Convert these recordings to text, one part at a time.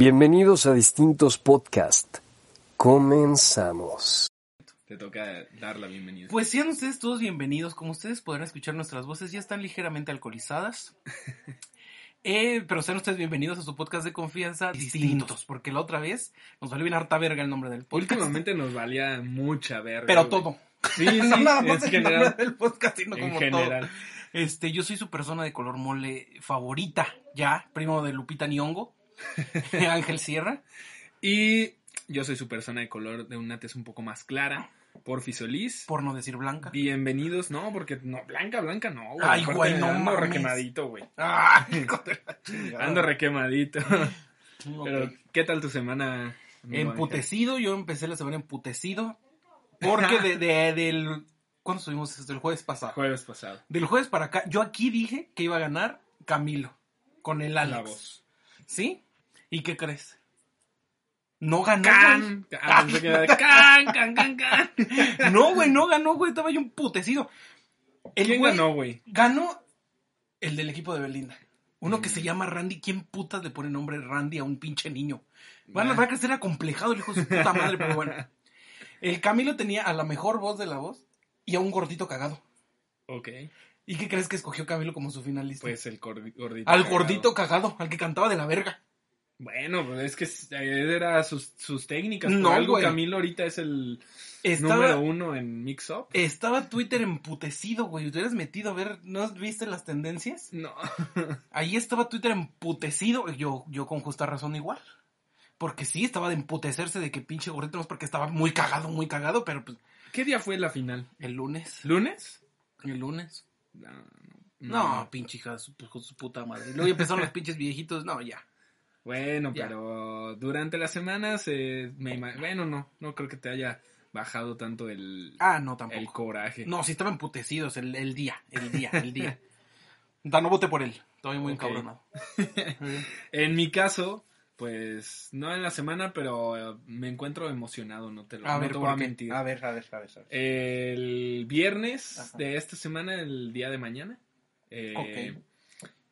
Bienvenidos a distintos podcasts. Comenzamos. Te toca dar la bienvenida. Pues sean ustedes todos bienvenidos. Como ustedes podrán escuchar, nuestras voces ya están ligeramente alcoholizadas. Eh, pero sean ustedes bienvenidos a su podcast de confianza distintos, porque la otra vez nos valió bien harta verga el nombre del podcast. Últimamente nos valía mucha verga. Pero güey. todo. Sí, sí, no nada más es el general. nombre del podcast, sino En como general. todo. Este, yo soy su persona de color mole favorita, ya, primo de Lupita Nyong'o, Ángel Sierra. Y yo soy su persona de color de una tez un poco más clara, Porfi Solís. por no decir blanca. Bienvenidos, no, porque no, blanca, blanca no, güey. Ay, güey, no Ando mames. requemadito, güey. ¡Ah! Ando requemadito. Pero, ¿qué tal tu semana? Emputecido, yo empecé la semana emputecido. Porque de, de- del. ¿Cuándo subimos esto? El jueves pasado. Jueves pasado. Del jueves para acá, yo aquí dije que iba a ganar Camilo. Con el Alex. La voz. ¿Sí? ¿Y qué crees? No ganó. Can, güey. ah, que de can, can, can, can. No, güey, no ganó, güey. Estaba yo emputecido. El ¿Quién güey ganó, güey? Ganó el del equipo de Belinda. Uno que se llama Randy. ¿Quién putas le pone nombre Randy a un pinche niño? Van a, Nah. va a crecer acomplejado el hijo de su puta madre, pero bueno. El Camilo tenía a la mejor voz de la voz y a un gordito cagado. Ok. ¿Y qué crees que escogió Camilo como su finalista? Pues el gordi- gordito. al cagado. gordito cagado, al que cantaba de la verga. Bueno, pues es que eh, era sus, sus técnicas. No, Por algo güey. Camilo ahorita es el Estaba, número uno en Mix Up. estaba Twitter emputecido, güey. ¿Te hubieras metido a ver? ¿No viste las tendencias? No. Ahí estaba Twitter emputecido. Yo, yo con justa razón igual. Porque sí, estaba de emputecerse de que pinche gordito no es porque estaba muy cagado, muy cagado, pero pues ¿Qué día fue la final? el lunes. ¿Lunes? El lunes. No, No, pinche hija su, de su puta madre. Luego empezaron los pinches viejitos. No, ya. Bueno, pero durante las semanas, eh, me bueno, no, no creo que te haya bajado tanto el, Ah, no, el tampoco. coraje. No, sí estaban emputecidos el, el día, el día, el día. Da, no voté por él. Estoy muy encabronado. En mi caso, pues, no en la semana, pero eh, me encuentro emocionado, no te lo A no ver, te ¿por voy a mentir. A ver, a ver, a ver. a ver. El viernes Ajá. de esta semana, el día de mañana, eh,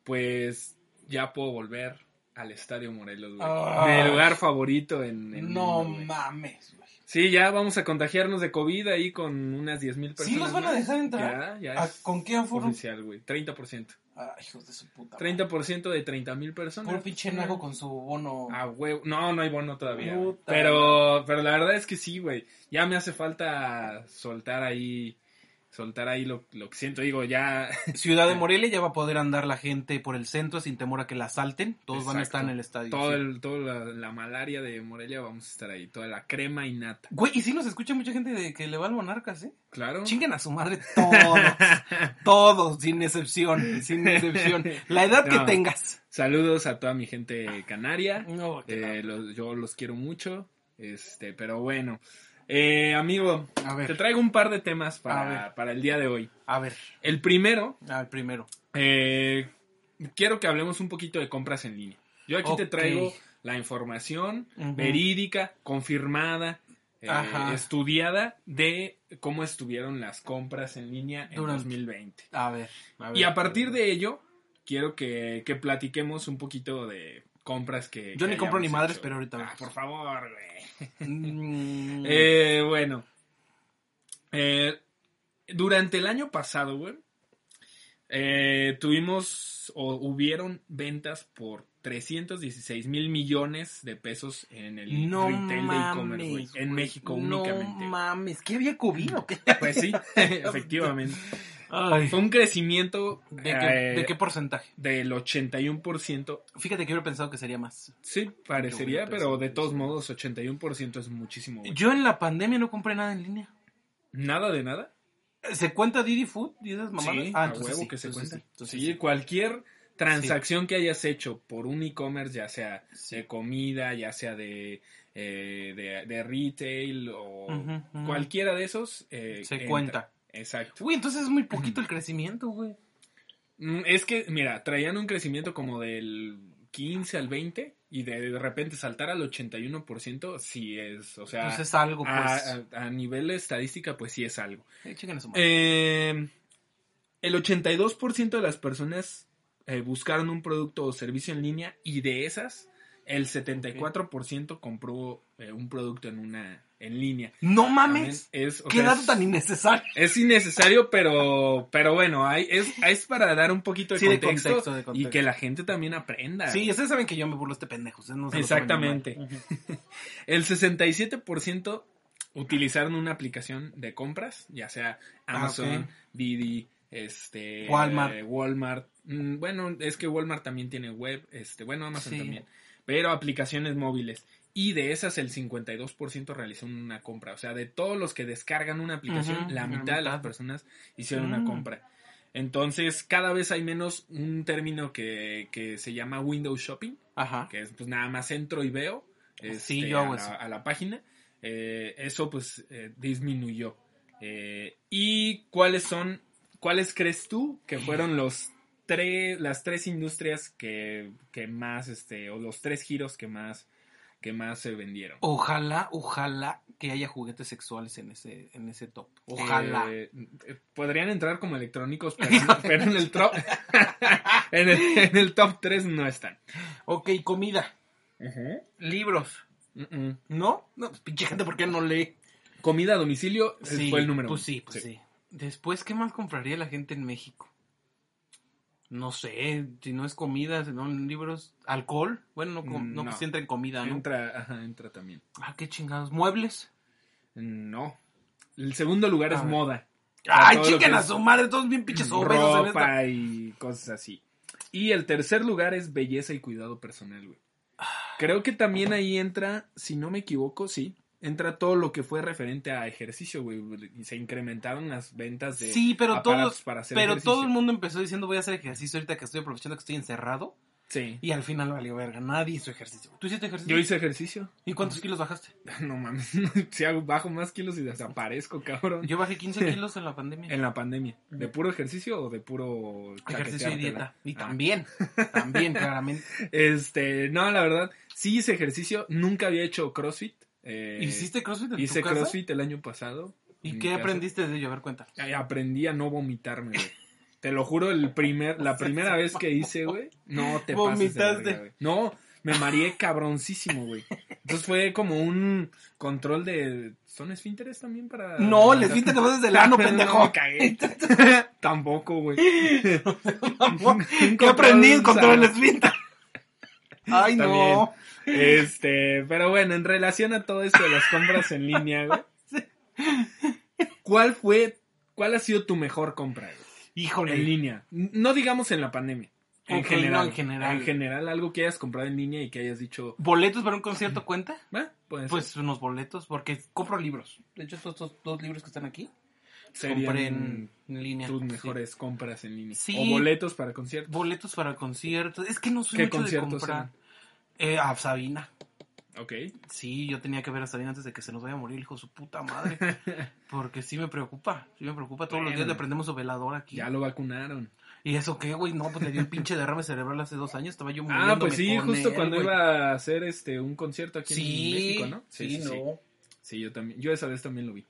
pues ya puedo volver al Estadio Morelos, güey. Ay. Mi lugar favorito en, en No mundo, güey. mames, güey. Sí, ya vamos a contagiarnos de COVID ahí con unas 10 mil personas. ¿Sí los van a dejar entrar? Ya, ya ¿A- es ¿Con qué aforo? oficial, güey. 30%. Ah, hijos de su puta. madre. 30% de 30 mil personas. Puro pinche naco con su bono. Ah, güey. No, no hay bono todavía. Puta Pero, pero la verdad es que sí, güey. Ya me hace falta soltar ahí, soltar ahí lo, lo que siento. Digo, ya. Ciudad de Morelia ya va a poder andar la gente por el centro sin temor a que la asalten. Todos van a estar en el estadio. Todo sí. el, toda la, la malaria de Morelia vamos a estar ahí. Toda la crema y nata. Güey, y sí nos escucha mucha gente de que le va al Monarcas, ¿eh? Claro. Chinguen a su madre todos. todos, sin excepción. Sin excepción. La edad que tengas. Saludos a toda mi gente canaria. No, Eh, los- yo los quiero mucho. Este, pero bueno. Eh, amigo, A ver. te traigo un par de temas para, para el día de hoy. A ver. El primero, Al primero. eh, quiero que hablemos un poquito de compras en línea. Yo aquí te traigo la información verídica, confirmada, eh, estudiada de cómo estuvieron las compras en línea en Durante- 2020. A ver. a ver. Y a partir de ello, quiero que, que platiquemos un poquito de compras que... Yo que ni compro ni madres, hecho. pero ahorita Ah, por favor, güey. Mm, Eh, bueno. Eh, durante el año pasado, güey, eh, tuvimos o hubieron ventas por 316 mil millones de pesos en el no retail de e-commerce, güey, mames. en. México no únicamente. mames. ¿Qué había COVID o qué? Pues sí, efectivamente. Ay. Fue un crecimiento ¿De qué, eh, ¿De qué porcentaje? del 81%. Fíjate que hubiera pensado que sería más. Sí, parecería, pero de todos modos 81% es muchísimo. güey. Yo en la pandemia no compré nada en línea. Nada de nada. ¿Se cuenta Didi Food y esas mamadas? Sí, ah, a entonces huevo sí, que se cuenta. sí, entonces sí, cualquier transacción que hayas hecho por un e-commerce, ya sea de comida, ya sea de, eh, de, de retail o ujú. cualquiera de esos, eh, Se entra. cuenta. Exacto. Uy, entonces es muy poquito el crecimiento, güey. Mm, Es que, mira, traían un crecimiento como del 15 al 20 y de, de repente saltar al 81%, sí es, o sea, Pues es algo, a, pues. a- a nivel de estadística, pues sí es algo. Eh. Eh, el 82% de las personas eh, buscaron un producto o servicio en línea y de esas, el 74% compró eh, un producto en una en línea. no mames. Es, Qué sea, dato es- tan innecesario. es innecesario, pero, pero bueno, hay, es, es para dar un poquito de, Sí, de contexto, contexto, de contexto. y que la gente también aprenda. Sí, güey. ustedes saben que yo me burlo de este pendejo. no se Exactamente. El 67% utilizaron una aplicación de compras, ya sea Amazon, Ah. Didi, este, Walmart. eh, Walmart. Mm, Bueno, es que Walmart también tiene web, este, bueno, Amazon Sí. también, pero aplicaciones móviles. Y de esas el 52% realizó una compra. O sea, de todos los que descargan una aplicación, la mitad de las personas hicieron una compra. Entonces, cada vez hay menos un término que, que se llama window shopping, Ajá. que es pues nada más entro y veo Sí, este, yo a, la, a la página. Eh, eso pues eh, disminuyó. Eh, ¿Y cuáles son, cuáles crees tú que fueron los tres, las tres industrias que, que más, este, o los tres giros que más, que más se vendieron? Ojalá, ojalá que haya juguetes sexuales en ese, en ese top. Ojalá. Eh, eh, podrían entrar como electrónicos, pero, pero en el top, en el, en el top 3 no están. ok, comida. Libros. ¿No? No, pues pinche gente, ¿por qué no lee? Comida a domicilio eh, fue el número Pues uno. sí, pues sí. Después, ¿qué más compraría la gente en México? No sé, si no es comida, si no libros, alcohol. Bueno, no, com- no, no. pues entra en comida, ¿no? Entra, ajá, entra también. Ah, qué chingados. ¿Muebles? No. El segundo lugar A es ver. moda. ¡Ay, chiquen que a su madre! Todos bien pinches obesos. Ropa y cosas así. Y el tercer lugar es belleza y cuidado personal, güey. Creo que también ahí entra, si no me equivoco, sí, entra todo lo que fue referente a ejercicio, güey. Y se incrementaron las ventas de Sí, pero aparatos todos, para hacer pero ejercicio. todo el mundo empezó diciendo voy a hacer ejercicio ahorita que estoy aprovechando que estoy encerrado. Sí. Y al final valió verga. Nadie hizo ejercicio. ¿Tú hiciste ejercicio? Yo hice ejercicio. ¿Y cuántos kilos bajaste? No mames. Si hago, bajo más kilos y desaparezco, cabrón. Yo bajé 15 kilos en la pandemia. En la pandemia. ¿De puro ejercicio o de puro Ejercicio y dieta. Y Ah. también, también, claramente. Este, no, la verdad, sí hice ejercicio. Nunca había hecho CrossFit. Eh, ¿Hiciste CrossFit en Hice tu casa? CrossFit el año pasado. ¿Y qué aprendiste de ello? A ver, cuenta. Aprendí a no vomitarme, güey. Te lo juro, el primer, la primera vez que hice, güey, no te pases de Vomitaste. verga, güey. No, me mareé cabroncísimo, güey. Entonces fue como un control de... ¿Son esfínteres también para...? No, les viste te vas desde el ano, No, pendejo. me cagué. Tampoco, güey. ¿Qué aprendí? Encontrar el Control esfínter. Ay, no. Este, pero bueno, en relación a todo esto de las compras en línea, güey. ¿Cuál fue, cuál ha sido tu mejor compra, güey? Híjole. En línea. No digamos en la pandemia. En general. no, en general. En general, algo que hayas comprado en línea y que hayas dicho, ¿Boletos para un concierto cuenta? ¿va? Pues, unos boletos, porque compro libros. De hecho, estos dos, dos libros que están aquí, serían compré en, en línea. tus Sí. mejores compras en línea. Sí. O boletos para conciertos. Boletos para conciertos. Es que no soy ¿Qué mucho de comprar. Eh, a Sabina. Ok. Sí, yo tenía que ver a Sabina antes de que se nos vaya a morir el hijo de su puta madre. Porque sí me preocupa. Sí me preocupa. Todos los días le prendemos su velador aquí. Ya lo vacunaron. ¿Y eso qué, güey? No, pues le dio un pinche derrame cerebral hace dos años. Estaba yo Ah, muriéndome pues sí, justo él, cuando iba a hacer este un concierto aquí Sí, en México, ¿no? Sí, no. Sí, yo también. Yo esa vez también lo vi.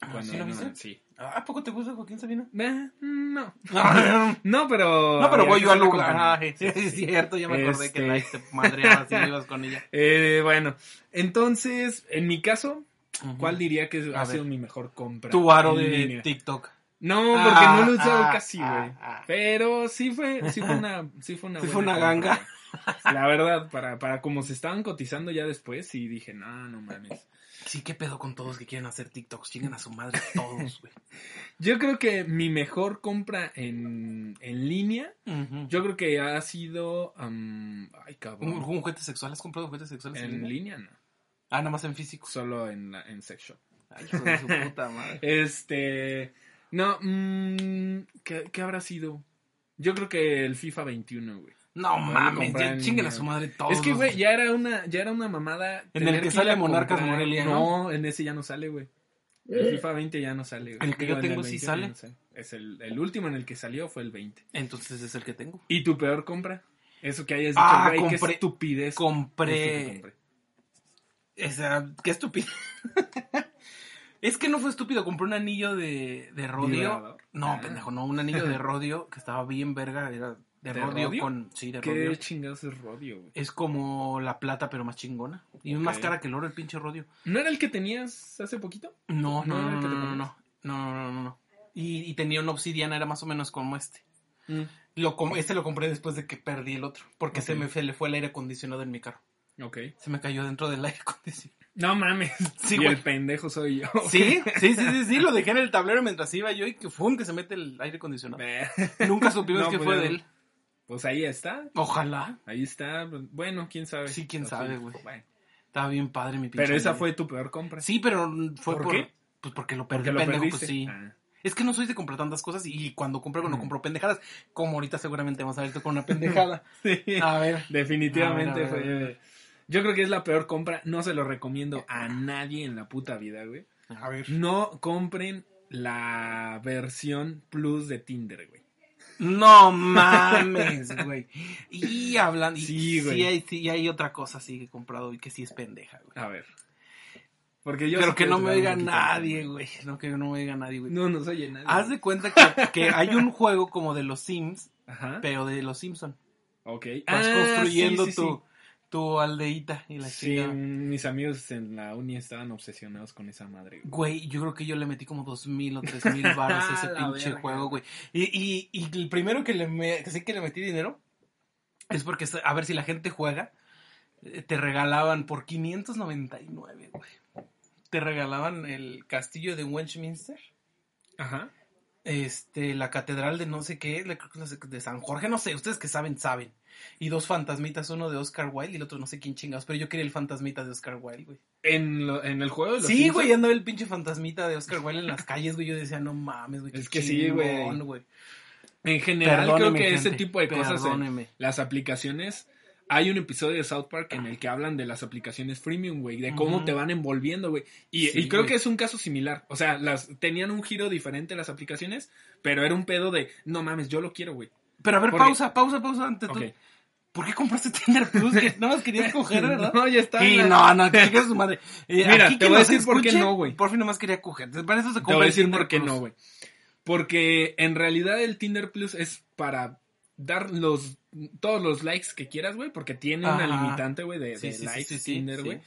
Ah, Cuando ¿sí lo no, viste? Sí. Ah, ¿A poco te gusta Joaquín Sabina? Eh, no. no, No, pero. pero había voy yo al lugar. Ay, sí, es cierto, ya me acordé Este. que la te madreaba si no ibas con ella. Eh, bueno, entonces, en mi caso. ¿cuál diría que A ha ver. sido mi mejor compra? Tu aro de línea? TikTok. No, porque Ah, no lo he usado ah, casi, güey. ah, ah. Pero sí fue, sí fue una, sí fue una Sí buena fue una ganga. La verdad, para, para como se estaban cotizando ya después, sí dije, no, no mames. Sí, qué pedo con todos que quieren hacer TikToks. Chinguen a su madre todos, güey. Yo creo que mi mejor compra en, en línea, yo creo que ha sido, ay ¿Un, cabrón, un juguete sexual? ¿Has comprado juguetes sexuales en, en línea? línea no, Ah, nada más en físico. solo en, la- en sex shop. Ay, hijo de su puta madre. Este. No, mm, ¿qué, qué habrá sido? Yo creo que el FIFA 21, güey. No mames, ya en chinguen a su madre todos. Es que, güey, ya era una, ya era una mamada. En el que sale a Monarcas comprar. Morelia, ¿no? No, en ese ya no sale, güey. El FIFA 20 ya no sale, güey. El que yo tengo sí 21 sale. ya no sale. Es el, el último en el que salió fue el 20. Entonces es el que tengo. ¿Y tu peor compra? Eso que hayas dicho, Ah, güey, qué compré- estupidez. compré- Eso que compré. O sea, qué estúpido. es que no fue estúpido, compré un anillo de, de rodio. No, Ah. pendejo, no, un anillo de rodio que estaba bien verga, era de, ¿De rodio, rodio? con sí, de ¿Qué rodio. chingados es rodio, güey? Es como la plata pero más chingona y Ok. más cara que el oro el pinche rodio. ¿No era el que tenías hace poquito? No, no, ¿No era no, el que no, no, no, no, no, no. Y, y tenía una obsidiana, era más o menos como este. Mm. Lo, este lo compré después de que perdí el otro, porque se me fue, le fue el aire acondicionado en mi carro. Ok. Se me cayó dentro del aire acondicionado. No mames. Sí, y güey. el pendejo soy yo. Sí, sí, sí, sí, sí, lo dejé en el tablero mientras iba yo y que fue que se mete el aire acondicionado. Nunca supimos No, que pues fue de él. Pues ahí está. Ojalá. Ahí está. Bueno, quién sabe. Sí, quién sabe, güey. bueno. Estaba bien padre mi pinche. Pero esa fue tu peor compra. Sí, pero fue ¿Por por. qué? Pues porque lo perdí, Porque lo pendejo, perdiste. pues sí. Ah. Es que no soy de comprar tantas cosas y cuando compro, no Mm. compro pendejadas. Como ahorita seguramente vamos a ver tú con una pendejada. Sí. A ver. Definitivamente A ver, a ver, fue. a ver. Yo creo que es la peor compra. No se lo recomiendo a nadie en la puta vida, güey. A ver. No compren la versión plus de Tinder, güey. No mames, güey. Y hablando. y Sí, güey. Sí hay, sí hay otra cosa sí que he comprado y que sí es pendeja, güey. A ver. Porque yo Pero que no me diga nadie, güey. No, que no me diga nadie, güey. No, no se oye nadie. Haz de cuenta que, que hay un juego como de los Sims, Ajá. pero de los Simpson. Ok. Vas Ah, construyendo sí, sí, tu. Tu aldeíta y la Sí, mis amigos en la uni estaban obsesionados con esa madre. güey. Güey, yo creo que yo le metí como dos mil o tres mil baros a ese pinche verga. juego, güey. Y, y, y el primero que le me, que le metí dinero es porque a ver si la gente juega, eh, te regalaban por 599, güey. Te regalaban el castillo de Westminster, Ajá. este, la catedral de no sé qué, la- de San Jorge, no sé, ustedes que saben, saben. Y dos fantasmitas, uno de Oscar Wilde y el otro no sé quién chingados, pero yo quería el fantasmita de Oscar Wilde, güey. En, lo- en el juego de los Sí, Simpsons, güey, andaba el pinche fantasmita de Oscar Wilde en las calles, güey. Yo decía, no mames, güey. Es que sí, güey. chingón, güey. En general, creo que ese tipo de cosas, en las aplicaciones, hay un episodio de South Park en el que hablan de las aplicaciones freemium, güey, de cómo te van envolviendo, güey. Y, Sí, y creo que es un caso similar. O sea, las tenían un giro diferente las aplicaciones, pero era un pedo de, no mames, yo lo quiero, güey. Pero a ver, Porque- pausa, pausa, pausa antes tú. Ok. ¿Por qué compraste Tinder Plus? Que nada más querías coger, ¿verdad? No, ya está. Y la- no, no, que su madre. Eh, Mira, te voy a decir por qué no, güey. Por fin nomás quería coger. Para eso se Te voy a decir Tinder por qué Plus. no, güey. Porque en realidad el Tinder Plus es para dar los todos los likes que quieras, güey, porque tiene una limitante, güey, de, Sí, de sí, likes sí, sí, Tinder, güey.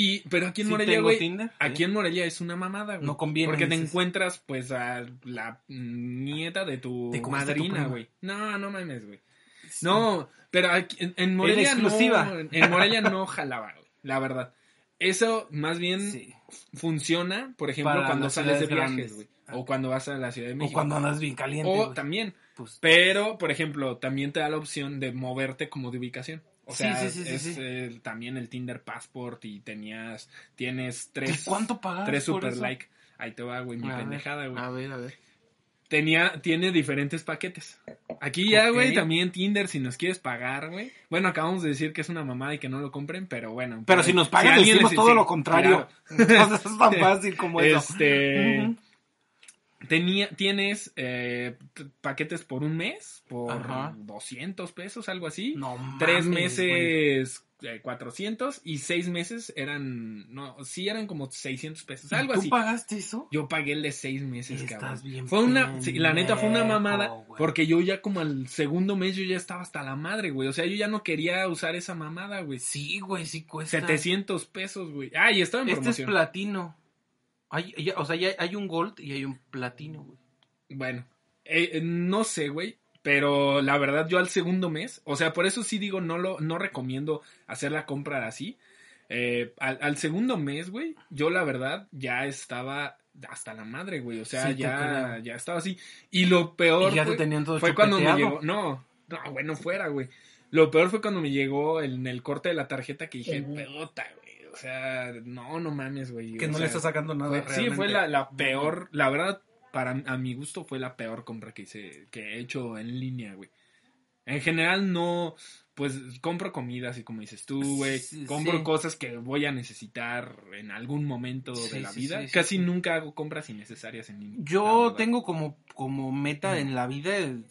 Y pero aquí en Sí Morelia, tengo güey, Tinder, aquí en Morelia es una mamada, güey. No conviene, Porque te dices. encuentras pues a la nieta de tu madrina, güey. No, no mames, güey. No, pero aquí, en, en Morelia exclusiva. no, en Morelia no jalaba, güey, la verdad. Eso más bien Sí. funciona, por ejemplo, Para cuando sales de viajes, güey. O cuando vas a la Ciudad de O México. cuando andas bien caliente. O también. Pues, Pero, por ejemplo, también te da la opción de moverte como de ubicación. O sea, sí, sí, sí, es también el Tinder Passport y tenías, tienes tres, ¿Y cuánto pagas tres super eso? like. Ahí te va, güey, mi A pendejada, güey. A ver, a ver. Tenía, tiene diferentes paquetes. Aquí ya, güey, también Tinder, si nos quieres pagar, güey. Bueno, acabamos de decir que es una mamada y que no lo compren, pero bueno. Pero si nos pagan, decimos les- todo sí, lo contrario. claro. No es tan fácil como eso. Este. Tenía, tienes eh, paquetes por un mes, por Ajá. 200 pesos, algo así. No Tres mames, güey. meses, eh, 400 y seis meses eran, no, sí eran como 600 pesos, algo ¿Tú así. pagaste eso? Yo pagué el de seis meses, Estás cabrón. bien Fue una, sí, la neta fue una mamada, porque yo ya como al segundo mes yo ya estaba hasta la madre, güey. O sea, yo ya no quería usar esa mamada, güey. Sí, güey, sí cuesta. 700 pesos, güey. Ah, y estaba en Este es platino. Hay, ya- o sea, ya hay un gold y hay un platino, güey. Bueno, eh, eh, no sé, güey. Pero la verdad, yo al segundo mes, o sea, por eso sí digo, no lo, no recomiendo hacer la compra así. Eh, al, al segundo mes, güey, yo la verdad ya estaba hasta la madre, güey. O sea, Sí, ya, ya estaba así. Y lo peor Y ya te fue, tenían todo fue cuando me llegó. No, no, güey, no fuera, güey. Lo peor fue cuando me llegó en el corte de la tarjeta que dije, pelota, güey. O sea, no, no mames, güey. Que no sea, le está sacando nada. fue- sí, fue la, la peor, la verdad, para a mi gusto fue la peor compra que hice, que he hecho en línea, güey. En general no, pues compro comida, así como dices tú, güey. Sí, compro sí. cosas que voy a necesitar en algún momento de la vida. Casi nunca hago compras innecesarias en línea. Yo tengo como, como meta en la vida, el-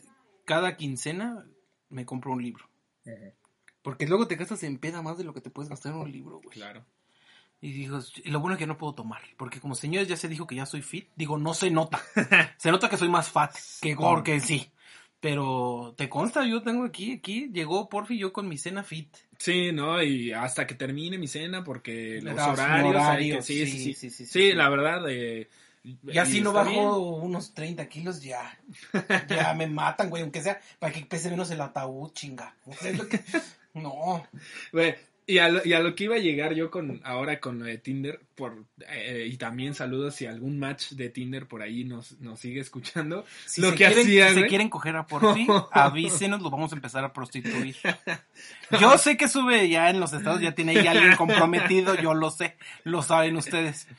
cada quincena me compro un libro. Porque luego te gastas en peda más de lo que te puedes gastar en un libro, güey. Claro. Y digo, lo bueno es que no puedo tomar. Porque como señores ya se dijo que ya soy fit. Digo, no se nota. se nota que soy más fat que Gore, que sí. Pero te consta, yo tengo aquí, aquí, llegó Porfi yo con mi cena fit. Sí, ¿no? Y hasta que termine mi cena, porque los Los horarios, hay que- horarios, sí, sí, sí, sí, sí, sí, Sí, sí, sí. la verdad, eh, Ya y si no bajo unos 30 kilos, ya. Ya me matan, güey. Aunque sea para que pese menos el ataúd, chinga. O sea, es lo que- No. Güey, y a, lo, y a lo que iba a llegar yo con ahora con lo de Tinder, por, eh, y también saludos si algún match de Tinder por ahí nos, nos sigue escuchando. Si lo se que quieren, hacía, si se quieren coger a Porfi, avísenos, lo vamos a empezar a prostituir. Yo sé que sube ya en los estados, ya tiene ahí alguien comprometido, yo lo sé, lo saben ustedes.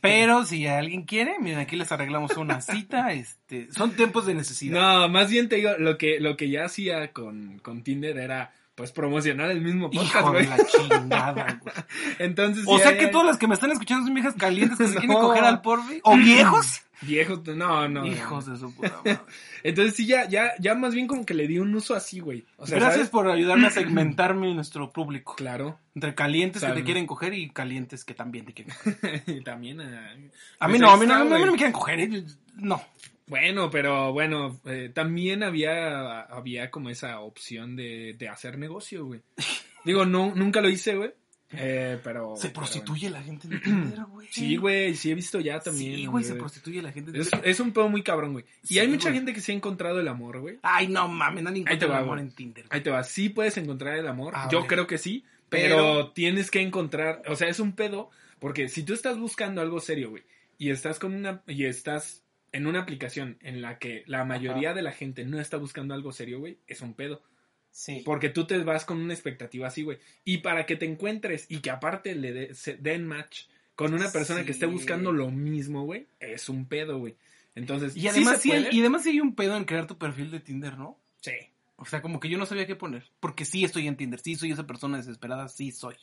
Pero si alguien quiere, miren, aquí les arreglamos una cita, este, son tiempos de necesidad. No, más bien te digo, lo que, lo que ya hacía con, con Tinder era pues promocionar el mismo podcast, güey. la chingada, güey. Entonces, O sea que todas las que me están escuchando son viejas calientes que se quieren coger al Porfi, o viejos. Viejos, no, no. Hijos de su puta madre. Entonces sí, ya, ya, ya más bien como que le di un uso así, güey. O sea, Gracias ¿sabes? por ayudarme a segmentarme nuestro público. Claro. Entre calientes que te quieren coger y calientes que también te quieren coger. También a... A mí Pues no, a mí no, a mí no me quieren coger. ¿eh? No. Bueno, pero bueno, eh, también había, había como esa opción de, de hacer negocio, güey. Digo, no, nunca lo hice, güey. Eh, pero... Se pero prostituye la gente en Tinder, güey. Sí, güey, sí he visto ya también. Sí, güey, se güey. prostituye la gente en Es, Tinder. es un pedo muy cabrón, güey. Y Sí, hay mucha güey. gente que sí ha encontrado el amor, güey. Ay, no mames, nadie te encuentra el amor güey. en Tinder. Ahí te va, sí puedes encontrar el amor. Yo creo que sí, pero, Pero- tienes que encontrar, o sea, es un pedo, porque si tú estás buscando algo serio, güey, y estás con una, y estás en una aplicación en la que la mayoría de la gente no está buscando algo serio, güey, es un pedo. Sí. Porque tú te vas con una expectativa así, güey. Y para que te encuentres y que aparte le de- se den match con una persona que esté buscando lo mismo, güey, es un pedo, güey. Entonces, Y además, sí hay, y además sí hay un pedo en crear tu perfil de Tinder, ¿no? Sí. O sea, como que yo no sabía qué poner. Porque sí estoy en Tinder, sí soy esa persona desesperada, sí soy.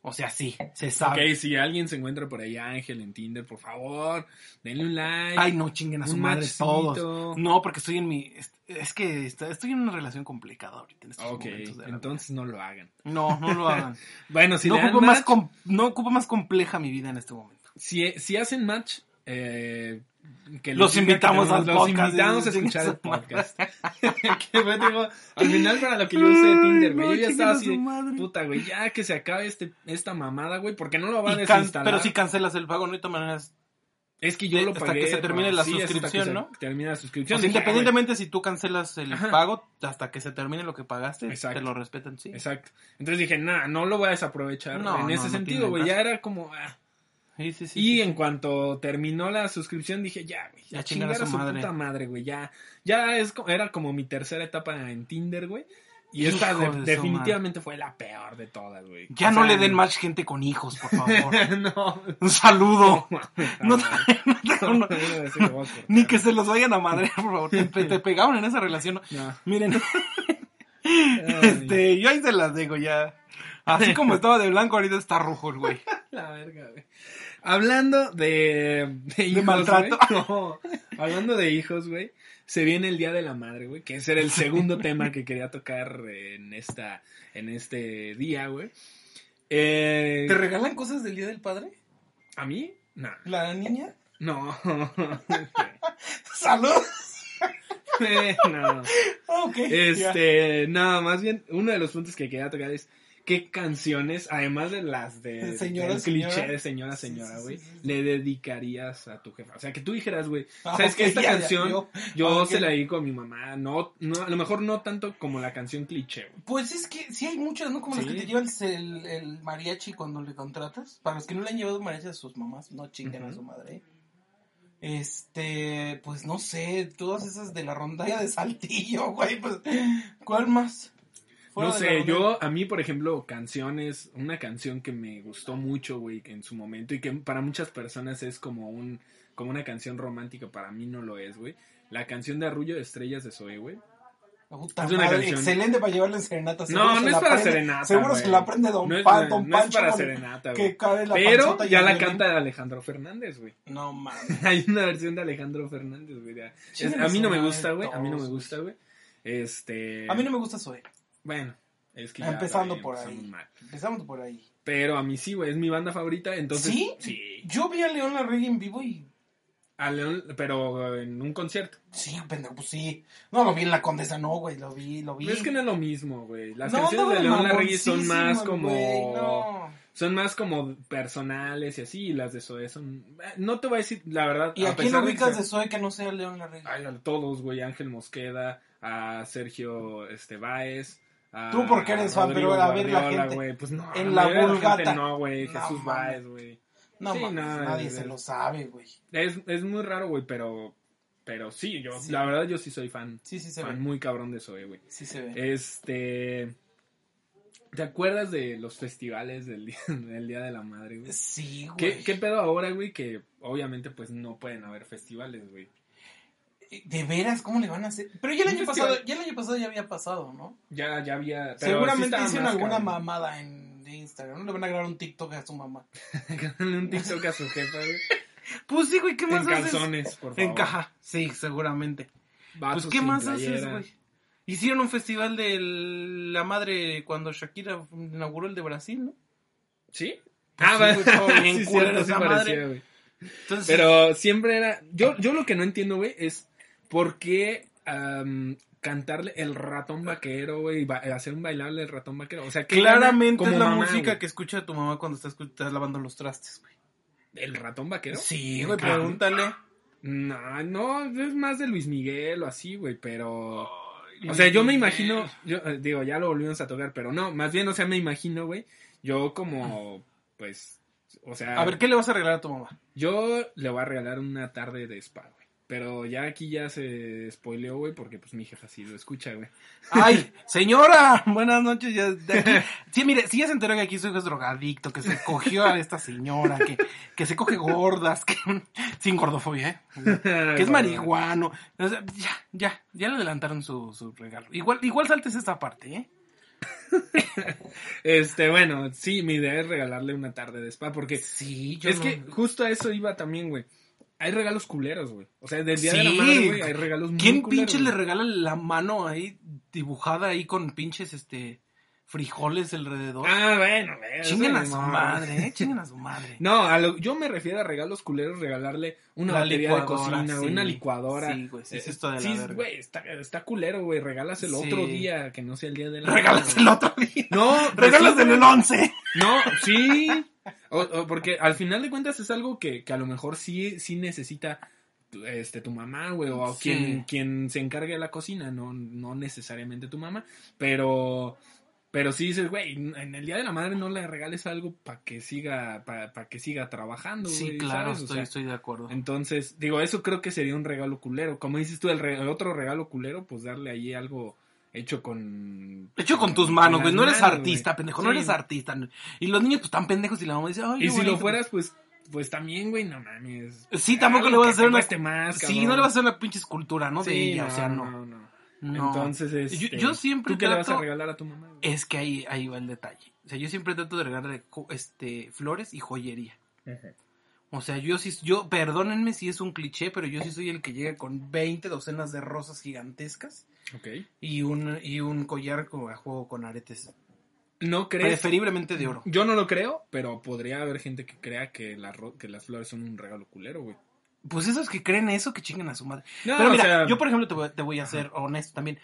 O sea, sí, se sabe. Ok, si alguien se encuentra por ahí, Ángel, en Tinder, por favor, denle un like. Ay, no chinguen a su madre todos. No, porque estoy en mi. es- que estoy en una relación complicada ahorita en estos Ok, momentos de la entonces no lo hagan. No, no lo hagan. Bueno, si, no, le dan más com- no ocupo más compleja mi vida en este momento. si, si hacen match, eh, que Los que invitamos al los podcast, invitamos a escuchar el podcast. que fue, digo, al final para lo que yo usé de Tinder, güey. Yo ya estaba así, de, puta, güey, ya que se acabe este, esta mamada, güey, porque no lo va a desinstalar. pero si cancelas el pago, no todas maneras. es que yo de- lo hasta pagué. que se termine la sí, hasta suscripción, ¿no? Termina la O suscripción. sea, independientemente si tú cancelas el Ajá. pago, hasta que se termine lo que pagaste, Exacto. te lo respetan, sí. Exacto. Entonces dije, nah, no lo voy a desaprovechar No, en no, ese sentido, güey. Ya era como. ah. Sí, sí, sí, y en cuanto terminó la suscripción dije, ya, güey, Ya ya chingar a su madre. puta madre, güey. Ya, ya es, era como mi tercera etapa en Tinder, güey. Y esta de- de definitivamente fue la peor de todas, güey. Ya O no le den más gente con hijos, por favor. no. Un saludo. No. Ni que se los vayan a madre, por favor. Te, te pegaban en esa relación. Miren, este, yo ahí se las digo ya. Así como estaba de blanco, ahorita está rojo el güey. La verga, güey. Hablando de, de hijos, maltrato. no, hablando de hijos, güey. Se viene el Día de la Madre, güey. Que ese era el segundo tema que quería tocar en esta, en este día, güey. Eh, ¿Te regalan cosas del Día del Padre? ¿A mí? No. ¿La niña? No. ¡Salud! Eh, no. Ok. ya. Este, no, más bien, uno de los puntos que quería tocar es qué canciones, además de las de Señora, del cliché señora. de señora, señora, güey, sí, sí. le dedicarías a tu jefa. O sea, que tú dijeras, güey, Ah, sabes que ok, esta ya, ya, canción yo- se la dedico a mi mamá, no, no, a lo mejor no tanto como la canción cliché, güey. Pues es que sí hay muchas, ¿no? Como las que te llevan el, el mariachi cuando le contratas. Para los que no le han llevado mariachi a sus mamás, no chinguen a su madre. ¿eh? Este, pues no sé, todas esas de la rondalla de Saltillo, güey, pues, ¿cuál más? Fuera no de sé, yo, a mí, por ejemplo, canciones, una canción que me gustó mucho, güey, que en su momento y que para muchas personas es como un como una canción romántica, para mí no lo es, güey. La canción de Arrullo de Estrellas de Zoe, güey. Puta Es una madre, canción. excelente para llevarle en serenata. Seguro No, no es para serenata, Seguro güey. se la aprende Don, No es, Pa- no- Don no es para con- serenata, que cae la Pero ya la canta Alejandro Fernández, güey. No mames. Hay una versión de Alejandro Fernández, güey. Es- a mí no me gusta, güey. A mí no me gusta, güey. Este. A mí no me gusta Zoe. Bueno, es que ya Empezando también por ahí. mal. Empezamos por ahí. Pero a mí sí, güey. Es mi banda favorita. Entonces. ¿Sí? Sí. Yo vi a León Larregui en vivo y. A León, pero en un concierto. Sí, pendejo, pues sí. No lo vi en la Condesa, no, güey. Lo vi, lo vi. Pero es que no es lo mismo, güey. Las No, canciones no, de León Larregui son más como. no. Son más como personales y así. Y las de Zoe son. eh, No te voy a decir la verdad. ¿Y a a quién de que ubicas de Zoe que no sea León Larregui? Ay, a todos, güey. Ángel Mosqueda, a Sergio este, Báez. A Tú porque eres fan, Rodrigo pero a ver la gente. güey, Pues no, En la de Vulgata. No, güey. Jesús. Báez, güey. No Sí, mames, no, nadie es- se lo sabe, güey. Es, es muy raro, güey, pero. Pero sí, yo, Sí. la verdad, yo sí soy fan. Sí, sí se fan ve. muy cabrón de Zoe, güey. Sí se ve. Este. ¿Te acuerdas de los festivales del Día, del día de la Madre, güey? Sí, güey. ¿Qué, ¿Qué pedo ahora, güey? Que obviamente, pues no pueden haber festivales, güey. ¿De veras? ¿Cómo le van a hacer? Pero ya el año pasado, ya el año pasado ya había pasado, ¿no? Ya, ya había. sí Seguramente estaba hicieron alguna cabrón. mamada en Instagram. No le van a grabar un TikTok a su mamá. un TikTok a su jefa, güey. Pues sí, güey, ¿qué En más haces? calzones, por favor. En caja, sí, seguramente. Vatos Pues, ¿qué más haces, güey? Hicieron un festival de la madre cuando Shakira inauguró el de Brasil, ¿no? ¿Sí? Pues ah, sí, güey, bien sí, cierto, sí parecía, güey. Entonces, Pero siempre era. Yo, yo lo que no entiendo, güey, es por qué am, cantarle el ratón vaquero, güey, ba- hacer un bailable el ratón vaquero. O sea, que claramente es la mamá, música que escucha tu mamá cuando estás, estás lavando los trastes, güey. ¿El ratón vaquero? Sí, güey, pregúntale. No, no, es más de Luis Miguel o así, güey, pero... O sea, yo me imagino, yo eh, digo, ya lo volvimos a tocar, pero no, más bien, o sea, me imagino, güey, yo como, pues, o sea, A ver, ¿qué le vas a regalar a tu mamá? yo le voy a regalar una tarde de spa. Pero ya aquí ya se spoileó, güey, porque pues mi jefa sí lo escucha, güey. ¡Ay, señora! Buenas noches. Ya, de aquí. Sí, mire, sí ya se enteró que aquí su hijo es drogadicto, que se cogió a esta señora, que, que se coge gordas, que sin gordofobia, ¿eh? Que es marihuano. O sea, ya, ya, ya le adelantaron su, su regalo. Igual, igual saltes esta parte, ¿eh? Este, bueno, sí, mi idea es regalarle una tarde de spa, porque Sí, yo es no- que justo a eso iba también, güey. Hay regalos culeros, güey. O sea, del día de la madre, güey, hay regalos muy ¿Quién culeros, pinche le regala la mano ahí dibujada ahí con pinches, este, frijoles alrededor? Ah, bueno, eso a su madre, ¿eh? Chinguen a su madre. No, a lo- yo me refiero a regalos culeros, regalarle una La batería de cocina, sí. una licuadora. Sí, güey, sí, Eh, sí está de la sí, verga. güey, está, está culero, güey, regálaselo Sí. otro día, que no sea el día de la Regalas el otro día. No, pues Regálaselo el 11. No, sí. O- o porque al final de cuentas es algo que, que a lo mejor sí, sí necesita este tu mamá, güey, o Sí. quien, quien se encargue de la cocina, no, no necesariamente tu mamá, pero pero sí dices, güey, en el día de la madre no le regales algo para que siga para que siga trabajando, Sí, claro, ¿sabes? O estoy, sea, estoy de acuerdo. entonces, digo, eso creo que sería un regalo culero. Como dices tú, el, re- el otro regalo culero, pues darle ahí algo hecho con... Hecho con tus manos, güey. No eres manos, artista, pendejo. No eres artista. Y los niños, pues, están pendejos y la mamá dice, ay, Y si lo fueras, pues, pues también, güey, no mames. Sí, tampoco le vas a hacer una. más, sí, no le vas a hacer una pinche escultura, ¿no? De ella, o sea, no. no, no. No. Entonces, este, yo siempre ¿Tú qué le vas a trato- regalar a tu mamá? güey? Es que ahí, ahí va el detalle. O sea, yo siempre trato de regalarle este, flores y joyería. O sea, yo sí, yo, perdónenme si es un cliché, pero yo sí soy el que llega con 20 docenas de rosas gigantescas Ok. y un, y un collar a juego con aretes. ¿No crees? Preferiblemente de oro. Yo no lo creo, pero podría haber gente que crea que, la que las flores son un regalo culero, güey. Pues esos que creen eso, que chinguen a su madre. No, Pero o mira, sea- yo por ejemplo te voy, te voy a ser honesto también.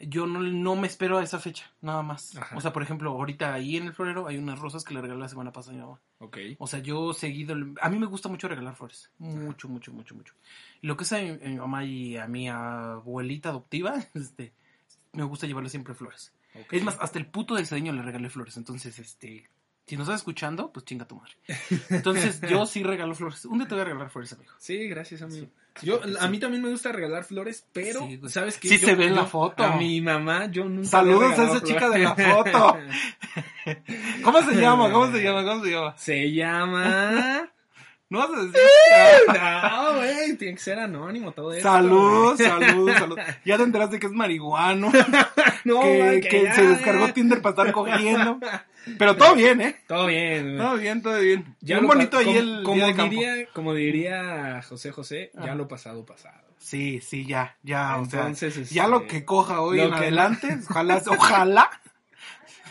Yo no, no me espero a esa fecha, nada más. Ajá. O sea, por ejemplo, ahorita ahí en el florero hay unas rosas que le regalé la semana pasada a mi mamá. Ok. O sea, yo seguido, a mí me gusta mucho regalar flores. Mucho, mucho, mucho, mucho. Lo que es a mi, a mi mamá y a mi abuelita adoptiva, este, me gusta llevarle siempre flores. Es más, hasta el puto del cedeño le regalé flores. Entonces, este, Si nos estás escuchando, pues chinga tu madre. Entonces, yo sí regalo flores. Un día te voy a regalar flores, amigo. Sí, gracias, amigo. Sí. Yo, Sí. a mí también me gusta regalar flores, pero, Sí, güey. ¿sabes qué? Sí Yo- se ve en la foto. A mi mamá, yo nunca. Saludos a esa chica de la foto. ¿Cómo se llama? ¿Cómo se llama? ¿Cómo se llama? Se llama. No vas a decir. no, güey, tiene que ser anónimo todo esto. Saludos, güey. saludos, saludos. Ya te enteraste que es marihuano, No, que, güey, que ya, se descargó. Tinder para estar cogiendo. Pero todo bien, ¿eh? Todo bien. Todo bien, todo bien. Ya lo bonito ahí el como día de campo. diría, como diría José José, ya lo pasado, pasado. Sí, sí, ya, ya, o sea, Entonces, este, ya lo que coja hoy en que- adelante, ojalá, ojalá,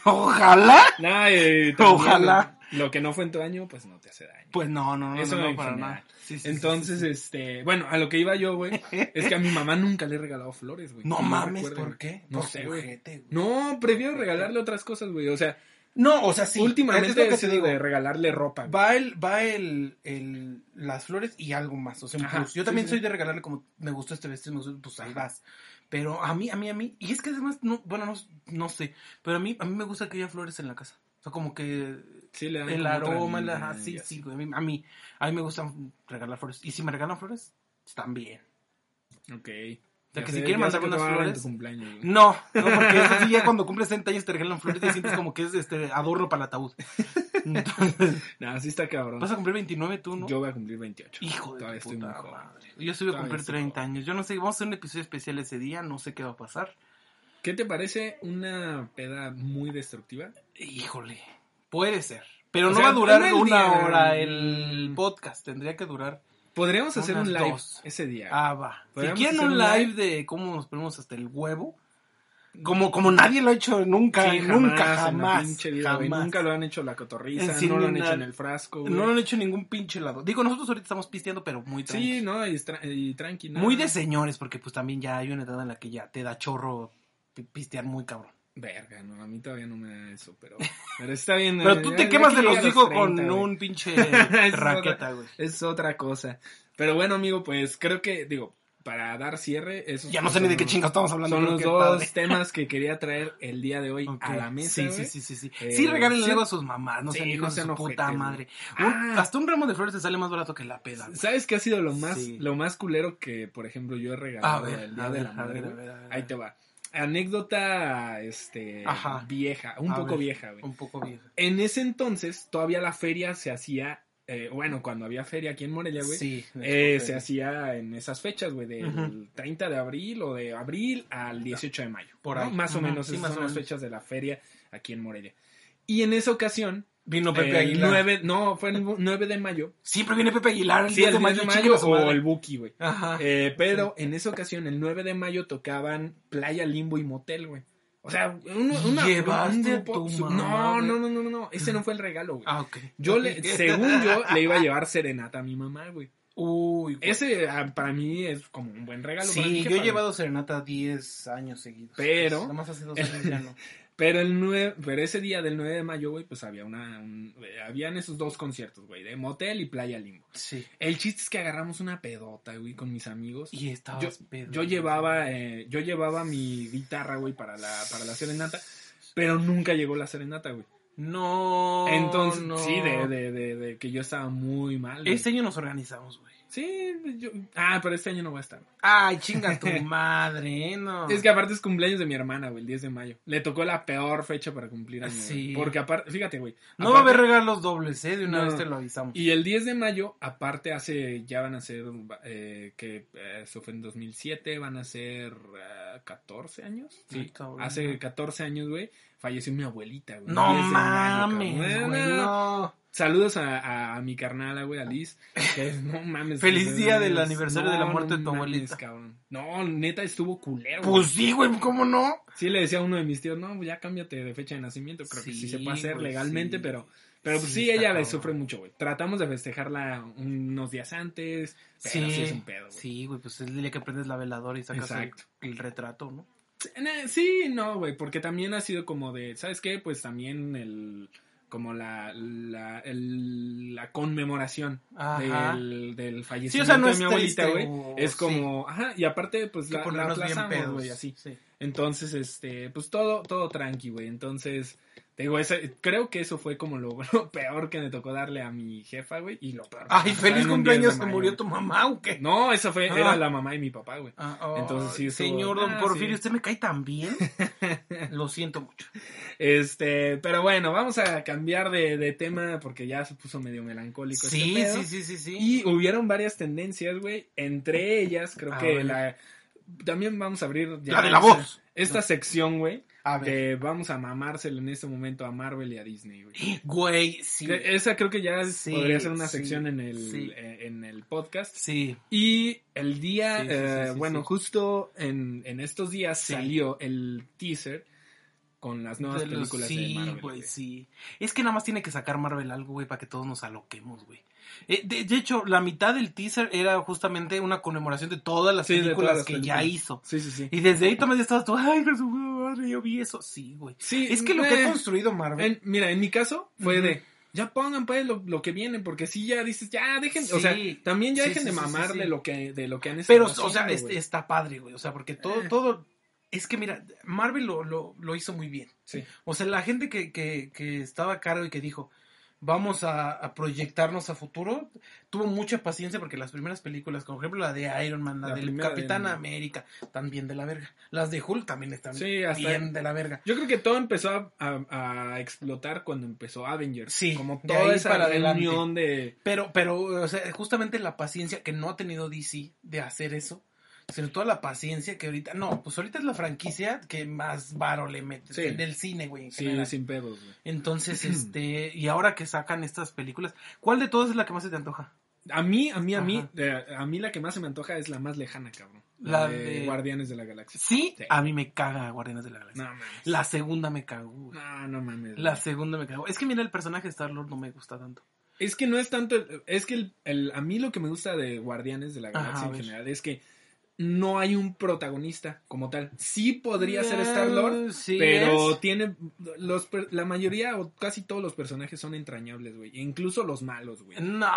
ojalá, y también Ojalá. Lo que no fue en tu año, pues no te hace daño. pues no, no, no, Eso no, no, para nada. Sí, sí, Entonces, sí, este, bueno, a lo que iba yo, güey, es que a mi mamá nunca le he regalado flores, güey. No mames, ¿por qué? No Por sé, güey. No, prefiero regalarle otras cosas, güey. O sea, No, o sea, sí. últimamente es lo que te digo. de regalarle ropa. Va el, va el, el, las flores y algo más, o sea, Ajá, plus. Yo sí, también sí. soy de regalarle como, me gustó este vestido, me gustó, pues ahí vas. Pero a mí, a mí, a mí, y es que además, no, bueno, no, no sé, pero a mí, a mí me gusta que haya flores en la casa. O sea, como que Sí, le dan el aroma, la, ajá, sí, sí. A mí, a mí, a mí me gusta regalar flores. Y si me regalan flores, están bien. Ok. Sea, que si quieren mandarme unas flores. No, no, porque eso sí, ya cuando cumples 60 años te regalan flores y sientes como que es este adorno para el ataúd. Entonces, No, así está cabrón. vas a cumplir 29 tú, ¿no? Yo voy a cumplir 28. Hijo de Todavía tu estoy muy puta joven. madre. Yo sí voy a cumplir estoy 30 joven. años. Yo no sé, vamos a hacer un episodio especial ese día, no sé qué va a pasar. ¿Qué te parece una peda muy destructiva? Híjole, puede ser. Pero O no sea, va a durar una día- hora el podcast, tendría que durar. Podríamos hacer un live dos. ese día. Ah, va. Si quieren un live de cómo nos ponemos hasta el huevo, como, como nadie lo ha hecho nunca, Sí, nunca, jamás, vida. Nunca lo han hecho la cotorriza, sí, no lo han hecho en el frasco, güey. No lo han hecho en ningún pinche lado. Digo, nosotros ahorita estamos pisteando, pero muy tranqui. Sí, no, y, tra- y tranqui. Muy de señores, porque pues también ya hay una edad en la que ya te da chorro pi- pistear muy cabrón. Verga, no, a mí todavía no me da eso, pero, pero está bien. Pero eh, tú te quemas que de los hijos 30, con un pinche raqueta, güey. Es otra cosa. Pero bueno, amigo, pues creo que, digo, para dar cierre, esos Ya no sé ni de qué chingas estamos hablando. Son los dos padre. temas que quería traer el día de hoy a la mesa. Sí, sí, sí, sí, sí. Eh, sí, regálenle sí. algo a sus mamás, no Sí, sean no hijos de sean su puta madre. Un- Ah. hasta un ramo de flores te sale más barato que la peda. güey. ¿Sabes qué ha sido lo más, lo más culero que, por ejemplo, yo he regalado ver, el día de la madre? ver. Ahí te va. Anécdota, este, Ajá. vieja, un A poco ver, vieja, güey. Un poco vieja. En ese entonces, todavía la feria se hacía, eh, bueno, cuando había feria aquí en Morelia, güey, Sí. eh, se hacía en esas fechas, güey, del Ujú. 30 de abril o de abril al 18 de mayo. Por ¿no? ahí. Más o menos, sí, esas más son o las menos. fechas de la feria aquí en Morelia. Y en esa ocasión, Vino Pepe el Aguilar. 9, no, fue el 9 de mayo. Siempre viene Pepe Aguilar. El Sí, 10 el de 10 mayo, de mayo o el Buki, güey. Ajá. Eh, pero en esa ocasión, el 9 de mayo, tocaban Playa Limbo y Motel, güey. O sea, un, una, ¿Llevaste un tu mamá, No, no, no, no, no, no. Ese no fue el regalo, güey. Ah, ok. Yo le, según yo, le iba a llevar serenata a mi mamá, güey. Uy, güey. Ese ah, para mí es como un buen regalo. para Sí, jefa, yo he llevado serenata 10 años seguidos. Pero- Nada más hace dos años ya no. Pero el 9, pero ese día del 9 de mayo, güey, pues había una, un- habían esos dos conciertos, güey, de Motel y Playa Limbo. Sí. El chiste es que agarramos una pedota, güey, con mis amigos. Y estabas yo, pedo. yo llevaba, eh, yo llevaba mi guitarra, güey, para la, para la serenata, pero nunca llegó la serenata, güey. No. Entonces, no. sí, de, de, de, de que yo estaba muy mal. güey. Este año nos organizamos, güey. Sí, yo, ah, pero este año no voy a estar. Ay, chinga tu madre, ¿eh? no. Es que aparte es cumpleaños de mi hermana, güey, el 10 de mayo. Le tocó la peor fecha para cumplir año. Sí. güey. Porque aparte, fíjate, güey. No va a haber regalos dobles, ¿eh? De una No. vez te lo avisamos. Y el 10 de mayo, aparte hace, ya van a ser, eh, que eh, eso fue en 2007, van a ser eh, 14 años. Sí, hace 14 años, güey, falleció mi abuelita, güey. No 10 de mayo, mames, cabrón. güey, no. Saludos a, a, a mi carnala, güey, a Liz. Que no mames. Feliz güey, día del aniversario de la muerte de tu mames, abuelita. cabrón. No, neta, estuvo culero. Pues güey. sí, güey, ¿cómo no? Sí, le decía a uno de mis tíos, no, ya cámbiate de fecha de nacimiento. Creo que sí Sí, se puede hacer legalmente, sí. pero, pero pues Sí, sí, ella le sufre mucho, güey. Tratamos de festejarla unos días antes, pero sí, es un pedo, güey. Sí, güey, pues es el día que prendes la veladora y sacas el, el retrato, ¿no? Sí, no, güey, porque también ha sido como de, ¿sabes qué? Pues también el, como la, la, el- la conmemoración del, del Sí, o fallecimiento sea, no de mi abuelita, güey. Es como, ajá, y aparte, pues la, la aplazamos, güey, así. Sí. Entonces, este, pues todo, todo tranqui, güey. Entonces, Te digo, ese- creo que eso fue como lo, lo peor que me tocó darle a mi jefa, güey. Y lo peor. Ay, que feliz en un 10 de cumpleaños, mayo, murió güey. tu mamá o qué. No, esa fue, Ah. era la mamá y mi papá, güey. Ah, oh, Entonces sí, Señor Don Ah, Porfirio, sí. usted me cae tan bien. Lo siento mucho. Este, pero bueno, vamos a cambiar de, de tema porque ya se puso medio melancólico. este Sí, pedo. sí, sí, sí, sí. Y hubieron varias tendencias, güey. Entre ellas, creo A que la. También vamos a abrir. ya La de la esta- voz. Esta sección, güey. A ver. Que vamos a mamárselo en este momento a Marvel y a Disney, güey. Güey, sí. Esa creo que ya Sí, podría ser una sí, sección en el, sí. eh, en el podcast. Sí. Y el día, eh, bueno, justo en, en estos días salió el teaser con las nuevas De los- películas de sí, Marvel. güey, güey. sí. Es que nada más tiene que sacar Marvel algo, güey, para que todos nos aloquemos, güey. Eh, de, de hecho, la mitad del teaser era justamente una conmemoración de todas las Sí, de películas todas las que películas. ya hizo. Sí, sí, sí. Y desde ahí también estabas tú, ay, madre, yo vi eso. Sí, güey. Sí, Es que lo que ha eh, construido Marvel. En- mira, en mi caso fue de, ya pongan pues lo, lo que viene, porque si ya dices, ya dejen, o sea, también ya Sí, dejen sí, de mamar de lo que de lo que han estado Pero, o sea, es- está padre, güey. O sea, porque todo, Eh. todo. Es que mira, Marvel lo, lo, lo hizo muy bien. Sí. O sea, la gente que, que, que estaba a cargo y que dijo, vamos a, a proyectarnos a futuro, tuvo mucha paciencia porque las primeras películas, como por ejemplo la de Iron Man, la, La del de Capitán Man. América, bien de la verga. Las de Hulk también están Sí, hasta- bien de la verga. Yo creo que todo empezó a, a- a explotar cuando empezó Avengers. Sí, como de toda esa para adelante. reunión de Pero, pero, o sea, justamente la paciencia que no ha tenido DC de hacer eso, sobre todo la paciencia que ahorita, no, pues ahorita es la franquicia que más varo le mete Sí. del cine, güey. en sí, general. sin pedos, güey. Entonces, este, y ahora que sacan estas películas, ¿cuál de todas es la que más se te antoja? A mí, a mí, a mí, eh, a mí la que más se me antoja es la más lejana, cabrón. La La, de, de- Guardianes de la Galaxia. Sí, Sí. a mí me caga Guardianes de la Galaxia. No mames. La segunda me cagó. güey. No, no mames. La segunda me cagó. Es que mira, el personaje de Star-Lord no me gusta tanto. Es que no es tanto, el- es que el, el- a mí lo que me gusta de Guardianes de la Galaxia en general es que no hay un protagonista como tal. Sí podría ser Eh, Star Lord, sí pero es. tiene los la mayoría o casi todos los personajes son entrañables, güey, incluso los malos, güey. No,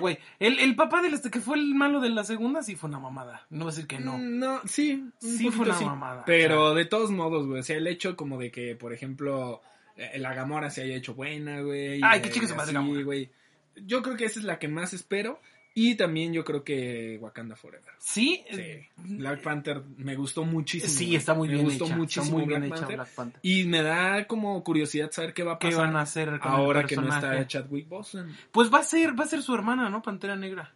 güey. El, el papá del este que fue el malo de la segunda sí fue una mamada. No voy a decir que no. No, sí, Sí fue una sí. mamada, Pero o sea. de todos modos, güey, o sea, el hecho como de que, por ejemplo, eh, la Gamora se haya hecho buena, güey. Ay, qué eh, su madre así, Gamora. güey. Yo creo que esa es la que más espero. Y también yo creo que Wakanda Forever. Sí, Sí. eh, Black Panther me gustó muchísimo. sí, está muy me bien gustó hecha. muchísimo está muy bien Black hecha Panther. Black Panther. Y me da como curiosidad saber qué va a ¿Qué pasar van a hacer con ahora el que no está Chadwick Boseman. Pues va a ser, va a ser su hermana, ¿no? Pantera Negra.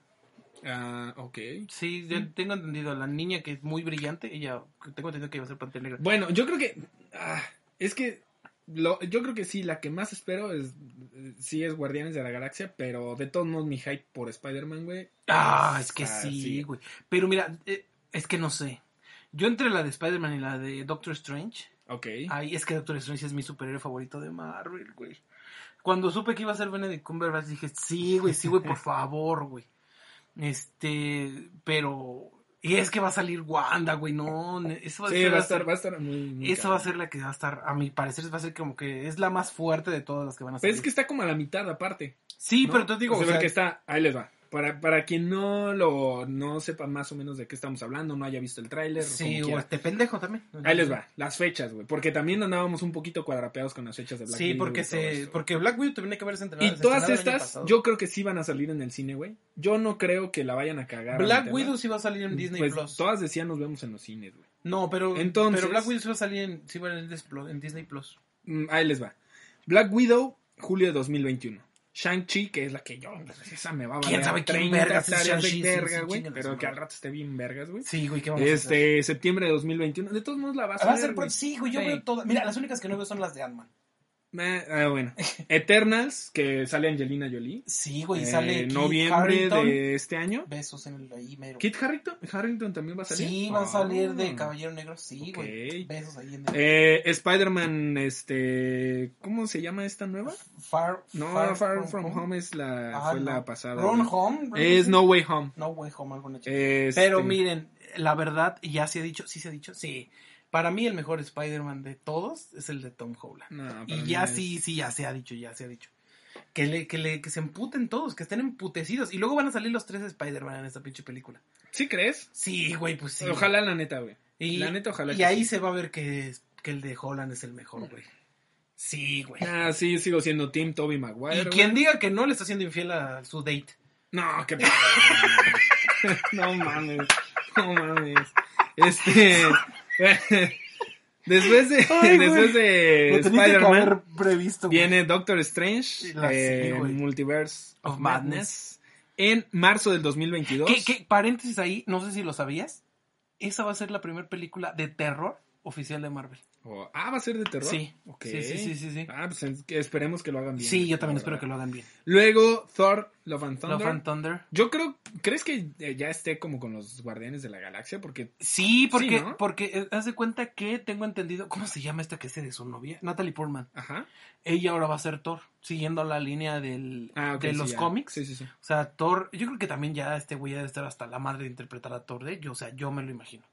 Ah, ok. Sí, yo tengo entendido. La niña que es muy brillante, ella, tengo entendido que iba a ser Pantera Negra. Bueno, yo creo que. ah, es que. Lo, yo creo que sí, la que más espero es. eh, Sí, es Guardianes de la Galaxia, pero de todos modos mi hype por Spider-Man, güey. Ah, es que sí, sí. güey. Pero mira, eh, es que no sé. Yo entre la de Spider-Man y la de Doctor Strange, Ok. ay, es que Doctor Strange es mi superhéroe favorito de Marvel, güey. Cuando supe que iba a ser Benedict Cumberbatch dije, sí, güey, sí, güey, por favor, güey. Este, pero... Y es que va a salir Wanda, güey, no. Eso va a Sí, ser va a estar, va a estar muy. muy Esa va a ser la que va a estar, a mi parecer, va a ser como que es la más fuerte de todas las que van a Pero salir. es que está como a la mitad aparte. sí, ¿no? pero te digo, O sea, o sea, que está. Ahí les va. Para, para quien no lo no sepa más o menos de qué estamos hablando, no haya visto el tráiler, sí, o este pendejo también. Ahí les va, las fechas, güey. Porque también andábamos un poquito cuadrapeados con las fechas de Black Sí, Widow porque y todo se, porque Black Widow tenía que haberse entrenado. Y todas estas, yo creo que sí van a salir en el cine, güey. Yo no creo que la vayan a cagar. Black. Widow sí va a salir en Disney Pues, Plus. Todas decían nos vemos en los cines, güey. No, pero, Entonces- pero Black Widow sí va a salir en, sí va a salir en Dis- en Disney Plus. Mm, Ahí les va. Black Widow, julio de 2021. Shang-Chi, que es la que yo, esa me va a ¿Quién valer sabe quién 30 vergas es Shang-Chi? Verga, sí, pero que al rato esté bien vergas, güey. Sí, güey, ¿qué vamos a hacer? Este, septiembre de 2021. De todos modos la vas a Va a ver, ser, güey. sí, güey, yo Sí. veo todas. Mira, las únicas que no veo son las de Ant-Man. Ah, bueno. Eternals, que sale Angelina Jolie. Sí, güey, Eh, sale Kit noviembre Harington. de este año. Besos en el ahí mero. Kit Harrington, Harrington también va a salir. Sí, va a salir de Ah. Caballero Negro, sí, güey. Ok. Besos ahí en el... Eh, Spider-Man, este, ¿cómo se llama esta nueva? Far, No, Far, From, Home. es la, Ah, fue no. la pasada. Run güey. Home. ¿no? Es No Way Home. No Way Home, algo hecho. Este, Pero miren, la verdad, ya se ha dicho, sí se ha dicho, sí. Para mí el mejor Spider-Man de todos es el de Tom Holland. no, y ya es- sí, sí, ya se ha dicho, ya se ha dicho. Que, le, que, le, que se emputen todos, que estén emputecidos. Y luego van a salir los tres Spider-Man en esta pinche película. ¿Sí crees? Sí, güey, pues sí. Ojalá, la neta, güey. Y, la neta, ojalá y que ahí sí. se va a ver que, que el de Holland es el mejor, güey. Sí, güey. Ah, sí, sigo siendo Team Toby Maguire. Y güey. quien diga que no le está siendo infiel a su date. No, qué. No mames. No mames. Este. Después de, Ay, después de Spider-Man haber previsto. güey. viene Doctor Strange, La eh. Multiverse Of of Madness. Madness, en marzo del 2022. ¿Qué, qué? Paréntesis ahí, no sé si lo sabías. Esa va a ser la primera película de terror oficial de Marvel. Oh, ah, va a ser de terror. Sí. Sí, sí, sí, sí. Ah, pues esperemos que lo hagan bien. Sí, yo también espero que lo hagan bien. Luego, Thor, Love and Thunder. Love and Thunder. Yo creo, ¿crees que eh, ya esté como con los Guardianes de la Galaxia? Porque Sí, porque, ¿no? porque eh, haz de cuenta que tengo entendido, ¿cómo se llama esta que es de su novia? Natalie Portman. Ajá. Ella ahora va a ser Thor, siguiendo la línea del, Ah, de los cómics. Sí, sí, sí. O sea, Thor, yo creo que también ya este güey debe estar hasta la madre de interpretar a Thor de ellos. O sea, yo me lo imagino.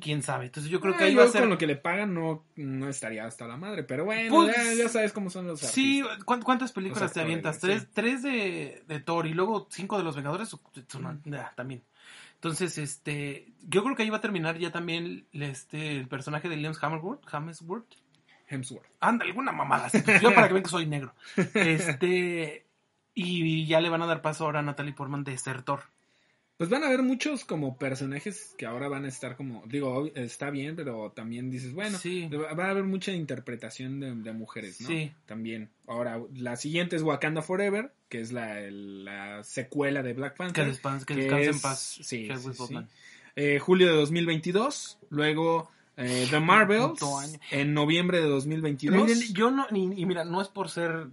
¿Quién sabe? Entonces yo creo Ah, que ahí yo va a ser... con lo que le pagan no, no estaría hasta la madre, pero bueno, Pues, ya, ya sabes cómo son los Sí, artistas. ¿cuán- ¿cuántas películas te avientas? Tres, sí. tres de, de Thor y luego cinco de los Vengadores. ah, también. Entonces, este, yo creo que ahí va a terminar ya también este, el personaje de Liam Hemsworth. Hemsworth. Hemsworth. Anda, alguna mamada. Yo para que vean que soy negro. Este, y ya le van a dar paso ahora a Natalie Portman de ser Thor. Pues van a haber muchos como personajes que ahora van a estar como, digo, está bien, pero también dices, bueno, Sí. va a haber mucha interpretación de, de mujeres, ¿no? Sí. También. Ahora, la siguiente es Wakanda Forever, que es la, la secuela de Black Que, Panther. despan- que que descanse en es- paz. sí, sí. Eh, julio de 2022. Luego eh, The Marvels en noviembre de 2022. Miren, yo no, y mira, no es por ser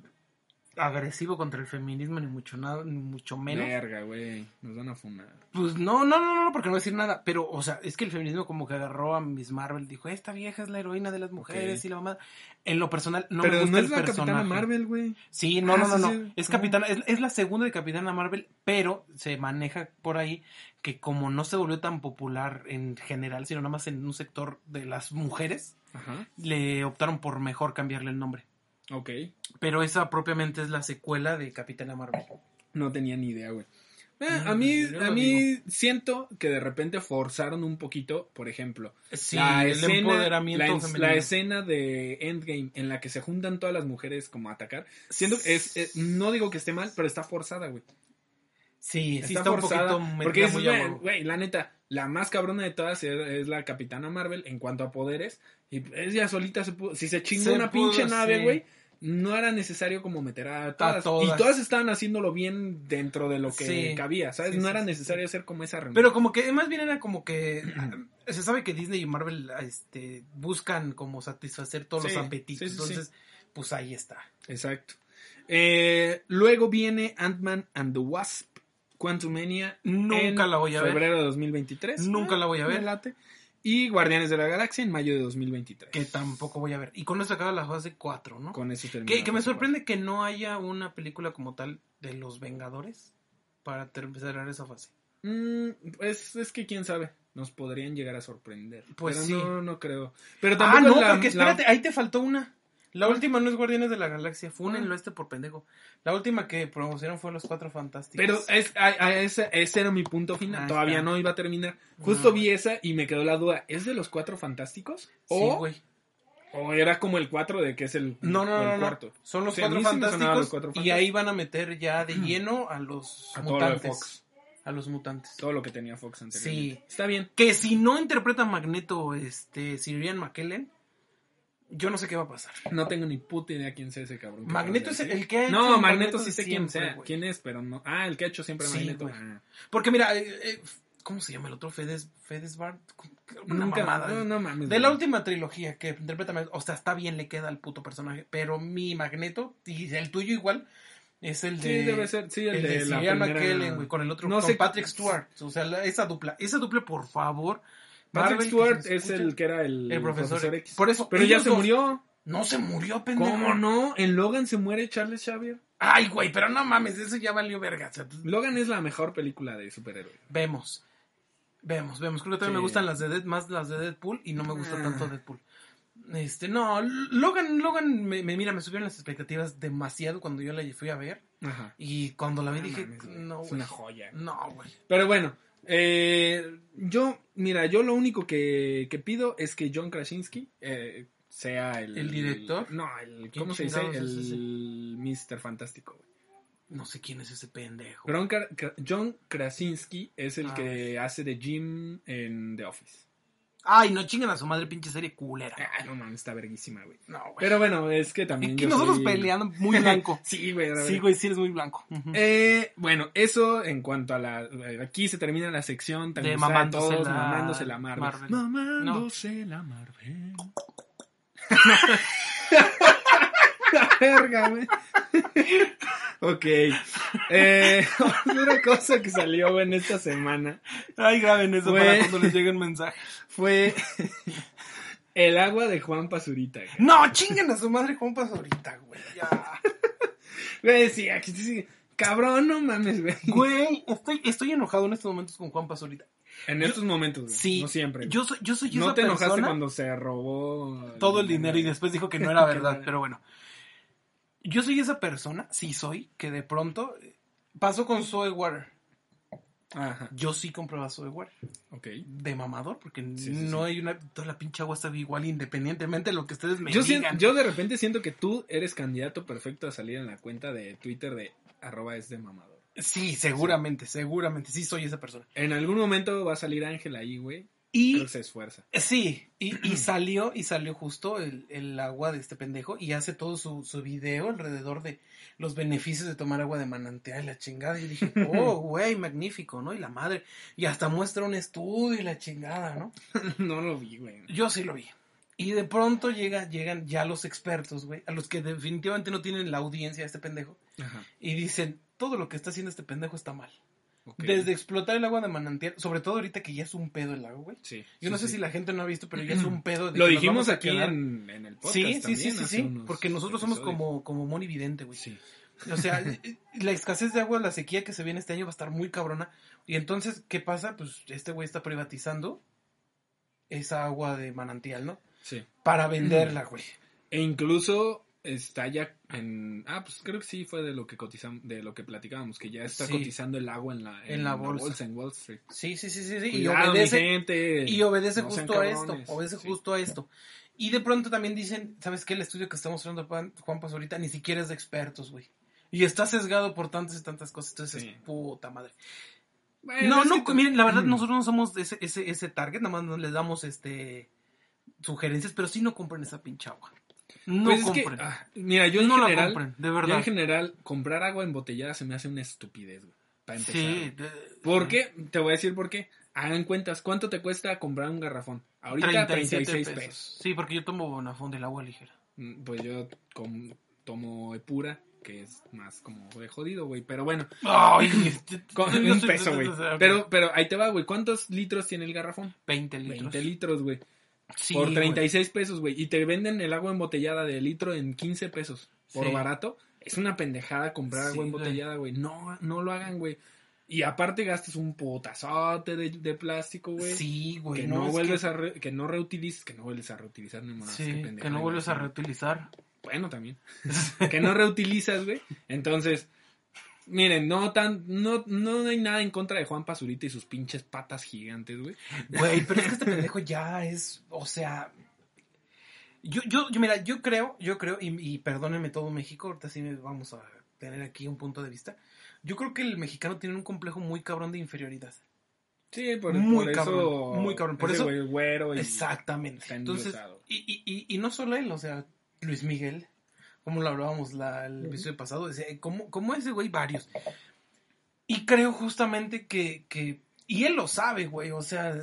agresivo contra el feminismo, ni mucho nada, ni mucho menos. Verga, güey. Nos van a fumar. Pues no, no, no, no, porque no voy a decir nada. Pero, o sea, es que el feminismo como que agarró a Miss Marvel, dijo, esta vieja es la heroína de las mujeres y la mamá. En lo personal, no pero me gusta no es el la personaje. Capitana Marvel, güey. Sí, no, Ah, no, no, no. Es No. capitana, es, es la segunda de Capitana Marvel, pero se maneja por ahí que como no se volvió tan popular en general, sino nada más en un sector de las mujeres, Ajá. le optaron por mejor cambiarle el nombre. Ok. Pero esa propiamente es la secuela de Capitana Marvel. No tenía ni idea, güey. Eh, a mí, a mí siento que de repente forzaron un poquito, por ejemplo, Sí, la, el escena, empoderamiento la, escena de Endgame en la que se juntan todas las mujeres como a atacar. Siento que es, es- no digo que esté mal, pero está forzada, güey. Sí, sí está, está, un forzada. poquito porque huevo. güey, la neta, la más cabrona de todas es, es la Capitana Marvel en cuanto a poderes. Y ella solita se pudo, si se chingó Se una pudo, pinche nave, sí. güey. No era necesario como meter a todas. todas. Y todas estaban haciéndolo bien dentro de lo que Sí. cabía, ¿sabes? Sí, no era necesario hacer como esa reunión. Pero como que más bien era como que se sabe que Disney y Marvel este, buscan como satisfacer todos los apetitos. Entonces, pues ahí está. Exacto. Eh, luego viene Ant-Man and the Wasp, Quantumania. Nunca en la voy a ver. Febrero de 2023. Nunca la voy a me ver. late. Y Guardianes de la Galaxia en mayo de 2023. Que tampoco voy a ver. Y con eso acaba la fase 4, ¿no? Con eso termina Que, me sorprende que no haya una película como tal de los Vengadores para ter- cerrar esa fase. Mm, pues es que quién sabe. Nos podrían llegar a sorprender. Pues Pero sí. No, no creo. Pero Ah, tampoco no, es la- porque la- espérate, ahí te faltó una. La última no es Guardianes de la Galaxia, fue ¿Cuál? en lo este por pendejo. La última que promocionaron fue Los Cuatro Fantásticos. Pero es, a- a ese, ese era mi punto final. Ahí Todavía está. no iba a terminar. Justo No. vi esa y me quedó la duda. ¿Es de los cuatro fantásticos? Sí, O, güey. o era como el cuatro de que es el, No, no, el no, no. cuarto. Son los Sí, cuatro sí fantásticos, los Cuatro y ahí van a meter ya de lleno a los A todo lo de mutantes. Fox. A los mutantes. Todo lo que tenía Fox anteriormente. Sí. Está bien. Que si no interpreta Magneto, este, Sirian McKellen, yo no sé qué va a pasar. No tengo ni puta idea quién sea ese cabrón. Magneto es el que ha hecho No, Magneto sí sé quién sea. ¿Quién es? Pero no. Ah, el que ha hecho siempre Sí, Magneto. Ah. Porque mira, eh, eh, ¿cómo se llama el otro? Fedes, Fedesbart. Una Nunca. mamada. No, no mames. De la última trilogía que interpreta o sea, está bien, le queda al puto personaje, pero mi Magneto, y el tuyo igual, es el Sí, de... debe ser. Sí, el, El, de, de, la Cillian primera... McKellen, güey, con el otro, No con sé- Patrick Stewart. O sea, la- esa dupla, esa dupla, por favor. Patrick Marvel, Stewart es el que era el, El profesor X. Por eso, Pero ya se dos- murió. No se murió, pendejo. ¿Cómo no? En Logan se muere Charles Xavier. Ay, güey, pero no mames, eso ya valió verga. o sea, tú- Logan es la mejor película de superhéroes. vemos. Vemos, vemos. Creo que también Sí. me gustan las de Dead, más las de Deadpool y no me gusta Ah. tanto Deadpool. Este, no, Logan, Logan, me, me- mira, me subieron las expectativas demasiado cuando yo la fui a ver. Ajá. Y cuando la vi No dije, mames, güey, no, es una joya. No, güey. Pero bueno, eh, yo, mira, yo lo único que, que pido es que John Krasinski, eh, sea el... ¿El director? No, el... ¿Quién ¿Cómo se dice? es? El Mr. Fantástico. No sé quién es ese pendejo. John, Kra- Kra- John Krasinski es el Ah. que hace de Jim en The Office. Ay, no chingan a su madre, pinche serie culera. Ah, no mames, está verguísima, güey. No, güey. Pero bueno, es que también Aquí yo nosotros soy- peleando muy blanco. sí, güey. sí, güey, sí eres muy blanco. Eh, bueno, eso en cuanto a la. Aquí se termina la sección tan De mamándose todos, la- mamándose la Marvel. Marvel. Mamándose la Marvel. Verga, güey. ok. Eh, otra cosa que salió güey, en esta semana Ay, graben eso Güey. para cuando les llegue un mensaje. fue el agua de Juan Pazurita. güey. No, chinguen a su madre, compas, ahorita, güey. Ya. Güey, sí, aquí sí. Cabrón, no mames, güey. Güey, estoy, estoy enojado en estos momentos con Juan ahorita. En estos momentos, güey. Sí. No siempre. güey. Yo soy, yo soy no esa te enojaste cuando se robó todo el dinero y después dijo que no era verdad, pero bueno. Yo soy esa persona, sí soy, que de pronto eh, pasó con Zoe Water. Ajá, Yo sí compraba Zoe Water. ok. De mamador, porque Sí, sí, no sí. hay una. Toda la pinche agua está igual independientemente de lo que ustedes me Yo, digan. yo de repente siento que tú eres candidato perfecto a salir en la cuenta de Twitter de arroba es de mamador. Sí, seguramente, seguramente. Sí soy esa persona. En algún momento va a salir Ángel ahí, güey. Y Creo que se esfuerza. Sí, y, y salió, y salió justo el, el agua de este pendejo y hace todo su, su video alrededor de los beneficios de tomar agua de manantial y la chingada. Y dije, oh, güey, magnífico, ¿no? Y la madre, y hasta muestra un estudio y la chingada, ¿no? no lo vi, güey. Yo sí lo vi. Y de pronto llega, llegan ya los expertos, güey, a los que definitivamente no tienen la audiencia de este pendejo, Ajá. y dicen, todo lo que está haciendo este pendejo está mal. Desde explotar el agua de manantial, sobre todo ahorita que ya es un pedo el agua, güey. Sí. Yo no sí, sé sí. si la gente no ha visto, pero ya es un pedo. de Lo que dijimos aquí en, en el podcast. Sí, sí, sí, también, sí, sí. unos Porque nosotros somos como, como Moni Vidente, güey. Sí. O sea, la escasez de agua, la sequía que se viene este año va a estar muy cabrona. Y entonces, ¿qué pasa? Pues este güey está privatizando esa agua de manantial, ¿no? Sí. Para venderla, güey. E incluso está ya en ah pues creo que sí fue de lo que cotizamos de lo que platicábamos que ya está Sí. cotizando el agua en la En la bolsa. en Wall Street Sí, sí, sí, sí. sí. Y Cuidado, obedece, gente. y obedece No justo a esto. Obedece Sí. justo a esto. Y de pronto también dicen, ¿sabes qué? El estudio que está mostrando Juan, Juan Paz ahorita ni siquiera es de expertos, güey. Y está sesgado por tantas y tantas cosas. Entonces, es puta madre. Bueno, No, no, tú- miren, la verdad Mm. nosotros no somos ese, ese, ese target, nada más les damos este sugerencias, pero sí no compren esa pinche agua. No Pues es que, compren. ah, mira, yo en no la general, compren, de yo verdad. en general, comprar agua embotellada se me hace una estupidez, güey, para empezar. sí. de- ¿Por qué? Te voy a decir por qué. Hagan cuentas, ¿cuánto te cuesta comprar un garrafón? Ahorita 37 36 pesos. pesos. Sí, porque yo tomo Bonafón del agua ligera. Mm, Pues yo com- tomo Epura, que es más como de jodido, güey, pero bueno, Ay, con un peso, güey. Pero, pero ahí te va, güey, ¿cuántos litros tiene el garrafón? 20 litros. 20 litros, güey. Sí, por güey. 36 pesos, güey. Y te venden el agua embotellada de litro en 15 pesos. Por Sí. barato. Es una pendejada comprar Sí, agua güey. embotellada, güey. No, no lo hagan, güey. Y aparte gastas un potazote de, de plástico, güey. Sí, güey. que no, es vuelves que- a re- que no reutilices, que no vuelves a reutilizar ni más. Sí, que pendejada, no güey. vuelves a reutilizar. Bueno, también. que no reutilizas, güey. Entonces, miren, no tan, no, no hay nada en contra de Juan Pazurita y sus pinches patas gigantes, güey. Güey, pero es que este pendejo ya es, o sea, yo, yo, yo, mira, yo creo, yo creo, y, y perdónenme todo México, ahorita sí vamos a tener aquí un punto de vista. Yo creo que el mexicano tiene un complejo muy cabrón de inferioridad. Sí, por, Muy por cabrón, eso. muy cabrón. Por eso- güero y Exactamente. está Entonces, y, y, y, y no solo él, o sea, Luis Miguel, como lo hablábamos la, el episodio pasado, decía, como, como ese güey, varios. Y creo justamente que, que, y él lo sabe, güey, o sea,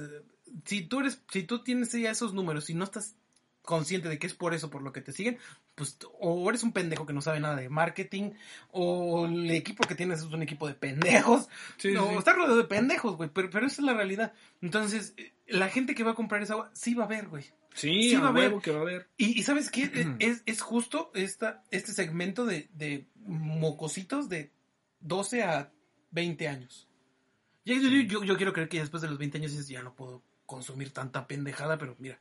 si tú eres, si tú tienes ya esos números y no estás consciente de que es por eso por lo que te siguen, pues o eres un pendejo que no sabe nada de marketing, o el equipo que tienes es un equipo de pendejos, Sí, no, sí. está rodeado de pendejos, güey, pero, pero esa es la realidad. Entonces, eh, la gente que va a comprar esa agua sí va a ver, güey. Sí, sí a va a haber. huevo que va a haber. Y, y ¿sabes qué? Es- es, es justo esta, este segmento de, de mocositos de 12 a 20 años. Ya- yo, yo, yo quiero creer que después de los 20 años ya no puedo consumir tanta pendejada, pero mira,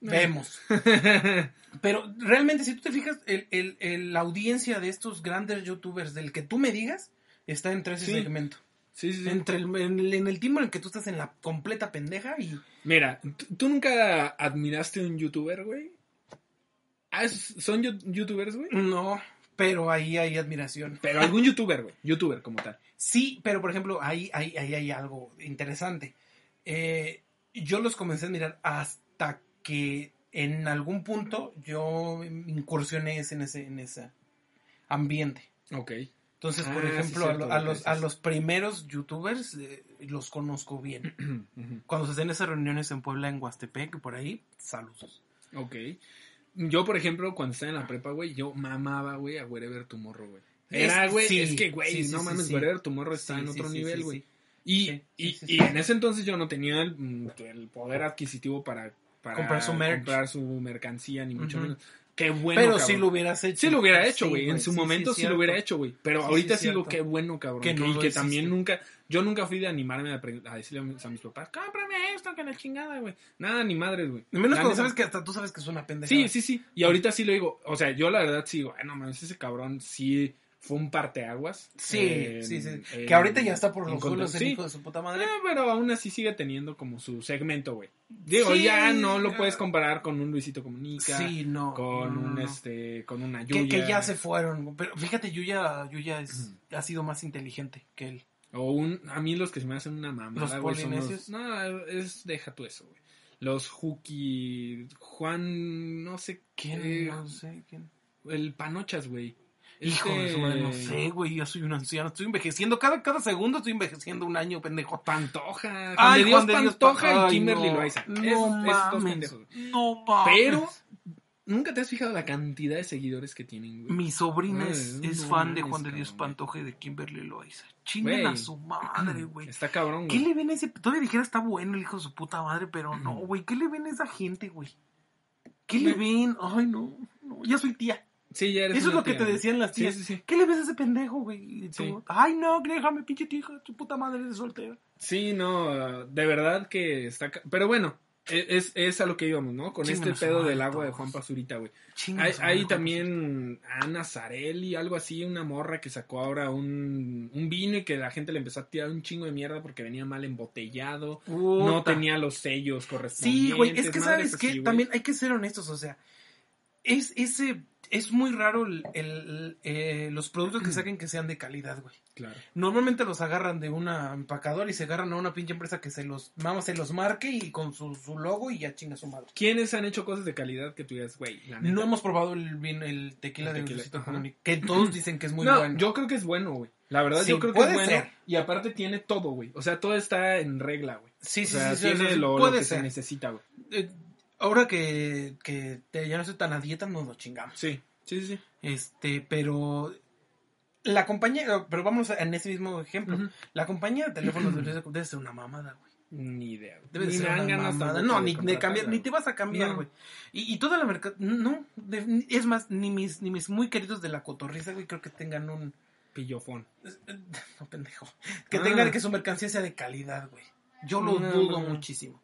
vemos. Pero realmente, si tú te fijas, el, el- el- la audiencia de estos grandes youtubers, del que tú me digas, está entre ese Sí. segmento. Sí, sí, sí. Entre el, en, el, en el tiempo en el que tú estás en la completa pendeja y... Mira, ¿tú, nunca admiraste a un youtuber, güey? Ah, ¿es- ¿Son youtubers, güey? No, pero ahí hay admiración. Pero algún youtuber, güey. Youtuber como tal. Sí, pero por ejemplo, ahí, ahí, ahí hay algo interesante. Eh, yo los comencé a mirar hasta que en algún punto yo incursioné en ese, en ese ambiente. Ok. Entonces, por Ah, ejemplo, a, cierto, los, a los primeros youtubers eh, los conozco bien. Cuando se hacen esas reuniones en Puebla, en Huastepec, por ahí, saludos. ok. Yo, por ejemplo, cuando estaba en la prepa, güey, yo mamaba, güey, a Wherever Tomorrow, güey. Era, güey, sí, es que, güey, sí, no mames. Wherever Tomorrow está en otro nivel, güey. Y, y, y en ese entonces yo no tenía el, el poder adquisitivo para, para Comprar su merch. comprar su mercancía, ni mucho menos. Qué bueno, pero cabrón. sí lo hubieras hecho. Sí lo hubiera hecho, Sí, güey. en su sí, momento sí, lo hubiera hecho, güey. Pero ahorita sí, digo, qué bueno, cabrón. Que no y que también nunca, yo nunca fui de animarme a, decirle a mis, a mis papás, cómprame esto, que la chingada, güey. Nada, ni madres, güey. Menos cuando sabes que hasta tú sabes que es una pendeja. Sí, sí, sí. Y ahorita sí lo digo. O sea, yo la verdad sí digo, ay, no mames, ese cabrón sí fue un parteaguas. Sí, en- sí, sí. en- que ahorita ya está por los suelos el Sí. hijo de su puta madre. Eh, pero aún así sigue teniendo como su segmento, güey. Digo, Sí, ya no lo puedes comparar con un Luisito Comunica. Sí, no. Con no, un no. este, con una Yuya. que ya se fueron. Pero fíjate, Yuya, Yuya es, ha sido más inteligente que él. O un, a mí los que se me hacen una mamada, ¿Los güey, son polinesios? No, es, deja tú eso, güey. Los Huki, Juan, no sé ¿Quién? Eh, no sé quién. El Panochas, güey. Hijo de su madre, no sé, güey. Ya soy un anciano. Estoy envejeciendo. Cada, cada segundo estoy envejeciendo un año, pendejo. Pantoja. Juan Ay, de Dios Juan de Dios Pantoja Pa- y Kimberly no. Loaiza. No dos mames. No mames. Pero, ¿nunca te has fijado la cantidad de seguidores que tienen, güey? Mi sobrina es, es fan de Juan de Dios cabrón, Pantoja y de Kimberly Loaiza. Chinguen Güey. a su madre, güey. Está cabrón, ¿Qué güey. le ven a ese? Todavía dijera está bueno el hijo de su puta madre, pero no, güey. ¿Qué le ven a esa gente, güey? ¿Qué le ven? Ay, no, no. Ya soy tía. Sí, ya eres Eso es lo que te decían las tías. sí, sí. ¿Qué le ves a ese pendejo, güey? Y tú, ay, no, déjame, pinche de tu puta madre de soltera. Sí, no, de verdad que está... Pero bueno, e- es, es a lo que íbamos, ¿no? Con este pedo del agua de. Juan Pazurita, güey. Hay, hay también Ana Zarelli, algo así, una morra que sacó ahora un, un vino y que la gente le empezó a tirar un chingo de mierda porque venía mal embotellado, no tenía los sellos correspondientes. Sí, güey, es que sabes que también hay que ser honestos, o sea, es ese es muy raro el, el- eh, los productos que saquen que sean de calidad, güey. Claro. Normalmente los agarran de una empacadora y se agarran a una pinche empresa que se los, vamos, se los marque y con su, su logo y ya chinga su madre. ¿Quiénes han hecho cosas de calidad que tú digas, güey? la neta? No hemos probado el vino, el tequila El de tequila, que todos dicen que es muy no, bueno. yo creo que es bueno, güey. La verdad, Sí, yo creo que es bueno. ser. Y aparte tiene todo, güey. O sea, todo está en regla, güey. sí, O sí, sea, sí, tiene sí, lo, lo puede que se ser. necesita, güey. Eh, ahora que, que te- ya no estoy tan a dieta, nos lo chingamos. Sí, sí, sí. Este, pero la compañía, pero vamos en ese mismo ejemplo. La compañía de teléfonos debe ser una mamada, güey. Ni idea. güey. Debe de Ni ser una mamada. No, ni, de cambiar, ni te vas a cambiar, No. güey. Y, y toda la mercado, no, de- es más, ni mis, ni mis muy queridos de la cotorriza, güey, creo que tengan un, Pillofón. no pendejo, que Ah. tengan, que su mercancía sea de calidad, güey. Yo lo No, dudo no. muchísimo.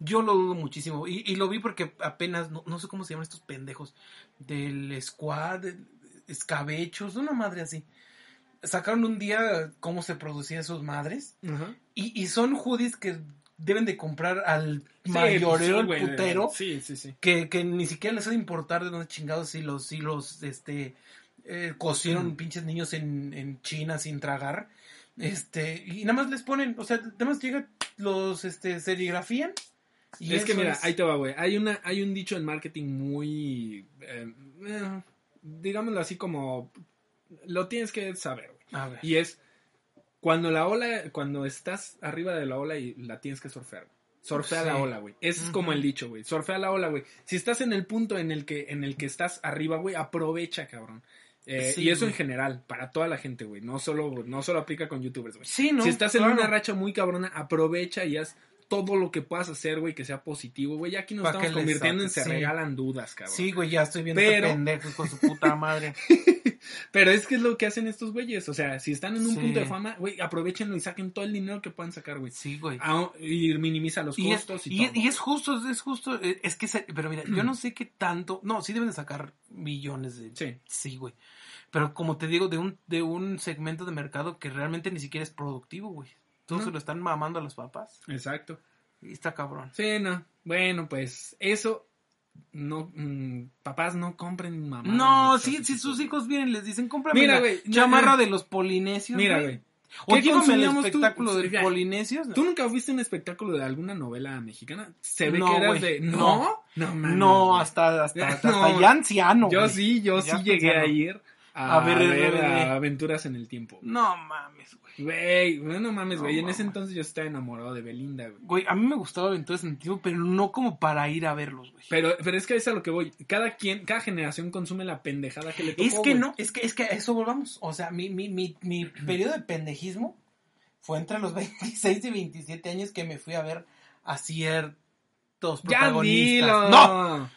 Yo lo dudo muchísimo. Y, y lo vi porque apenas, no, no sé cómo se llaman estos pendejos, del squad, escabechos, una madre así. Sacaron un día cómo se producían sus madres. Y, y son hoodies que deben de comprar al Sí, mayorero, pues, sí, el güey, putero, Sí, sí, sí. que, que ni siquiera les ha de importar de dónde chingados si los, si los, este, eh, cocieron Mm. pinches niños en, en China sin tragar. Este, y nada más les ponen, o sea, nada más llegan, los, este, serigrafían. Y es que mira, es- ahí te va, güey. Hay, una, hay un dicho en marketing muy. eh, eh, digámoslo así como. Lo tienes que saber, güey. Y es. Cuando la ola. Cuando estás arriba de la ola y la tienes que surfear. Surfea Sí. la ola, güey. Ese es como el dicho, güey. Surfea la ola, güey. Si estás en el punto en el que, en el que estás arriba, güey, aprovecha, cabrón. Eh, Sí, y eso güey. en general, para toda la gente, güey. No solo, no solo aplica con youtubers, güey. Sí, ¿no? Si estás en una racha muy cabrona, aprovecha y haz todo lo que puedas hacer, güey, que sea positivo, güey. Ya aquí nos estamos convirtiendo en se sí. regalan dudas, cabrón. Sí, güey, ya estoy viendo Pero- este pendejo con su puta madre. Pero es que es lo que hacen estos güeyes. O sea, si están en un Sí. punto de fama, güey, aprovechenlo y saquen todo el dinero que puedan sacar, güey. Sí, güey. Ah, Y minimiza los Y es, costos y, y, todo. y es justo, es justo, eh, es que, se- pero mira, yo no sé qué tanto, no, sí deben de sacar millones de, Sí. sí, güey, pero como te digo, de un, de un segmento de mercado que realmente ni siquiera es productivo, güey, No. se lo están mamando a los papás, Exacto. y está cabrón. Sí, no. Bueno, pues eso no, mm, papás no compren mamá. No, sí, si sus hijos vienen les dicen, cómprame Mira, la güey, no, chamarra no. de los polinesios. Mira, güey. O ¿Qué tú? espectáculo Ya. polinesios. ¿Tú nunca viste un espectáculo de alguna novela mexicana? Se ve No, que eras de. no. ¿No? Hasta, hasta, hasta, hasta ya anciano. Yo sí, yo Ya sí llegué a ir a, A ver a Aventuras en el Tiempo. No mames, güey. Güey, no mames, No güey. en ese entonces yo estaba enamorado de Belinda, güey. Güey, a mí me gustaba Aventuras en el Tiempo, pero no como para ir a verlos, güey. Pero, pero es que es a lo que voy. Cada quien, cada generación consume la pendejada que le tocó. Es que güey. no, es que, es que a eso volvamos. O sea, mi, mi, mi, mi periodo de pendejismo fue entre los 26 y 27 años que me fui a ver a ciertos Ya protagonistas. dilo. ¡No!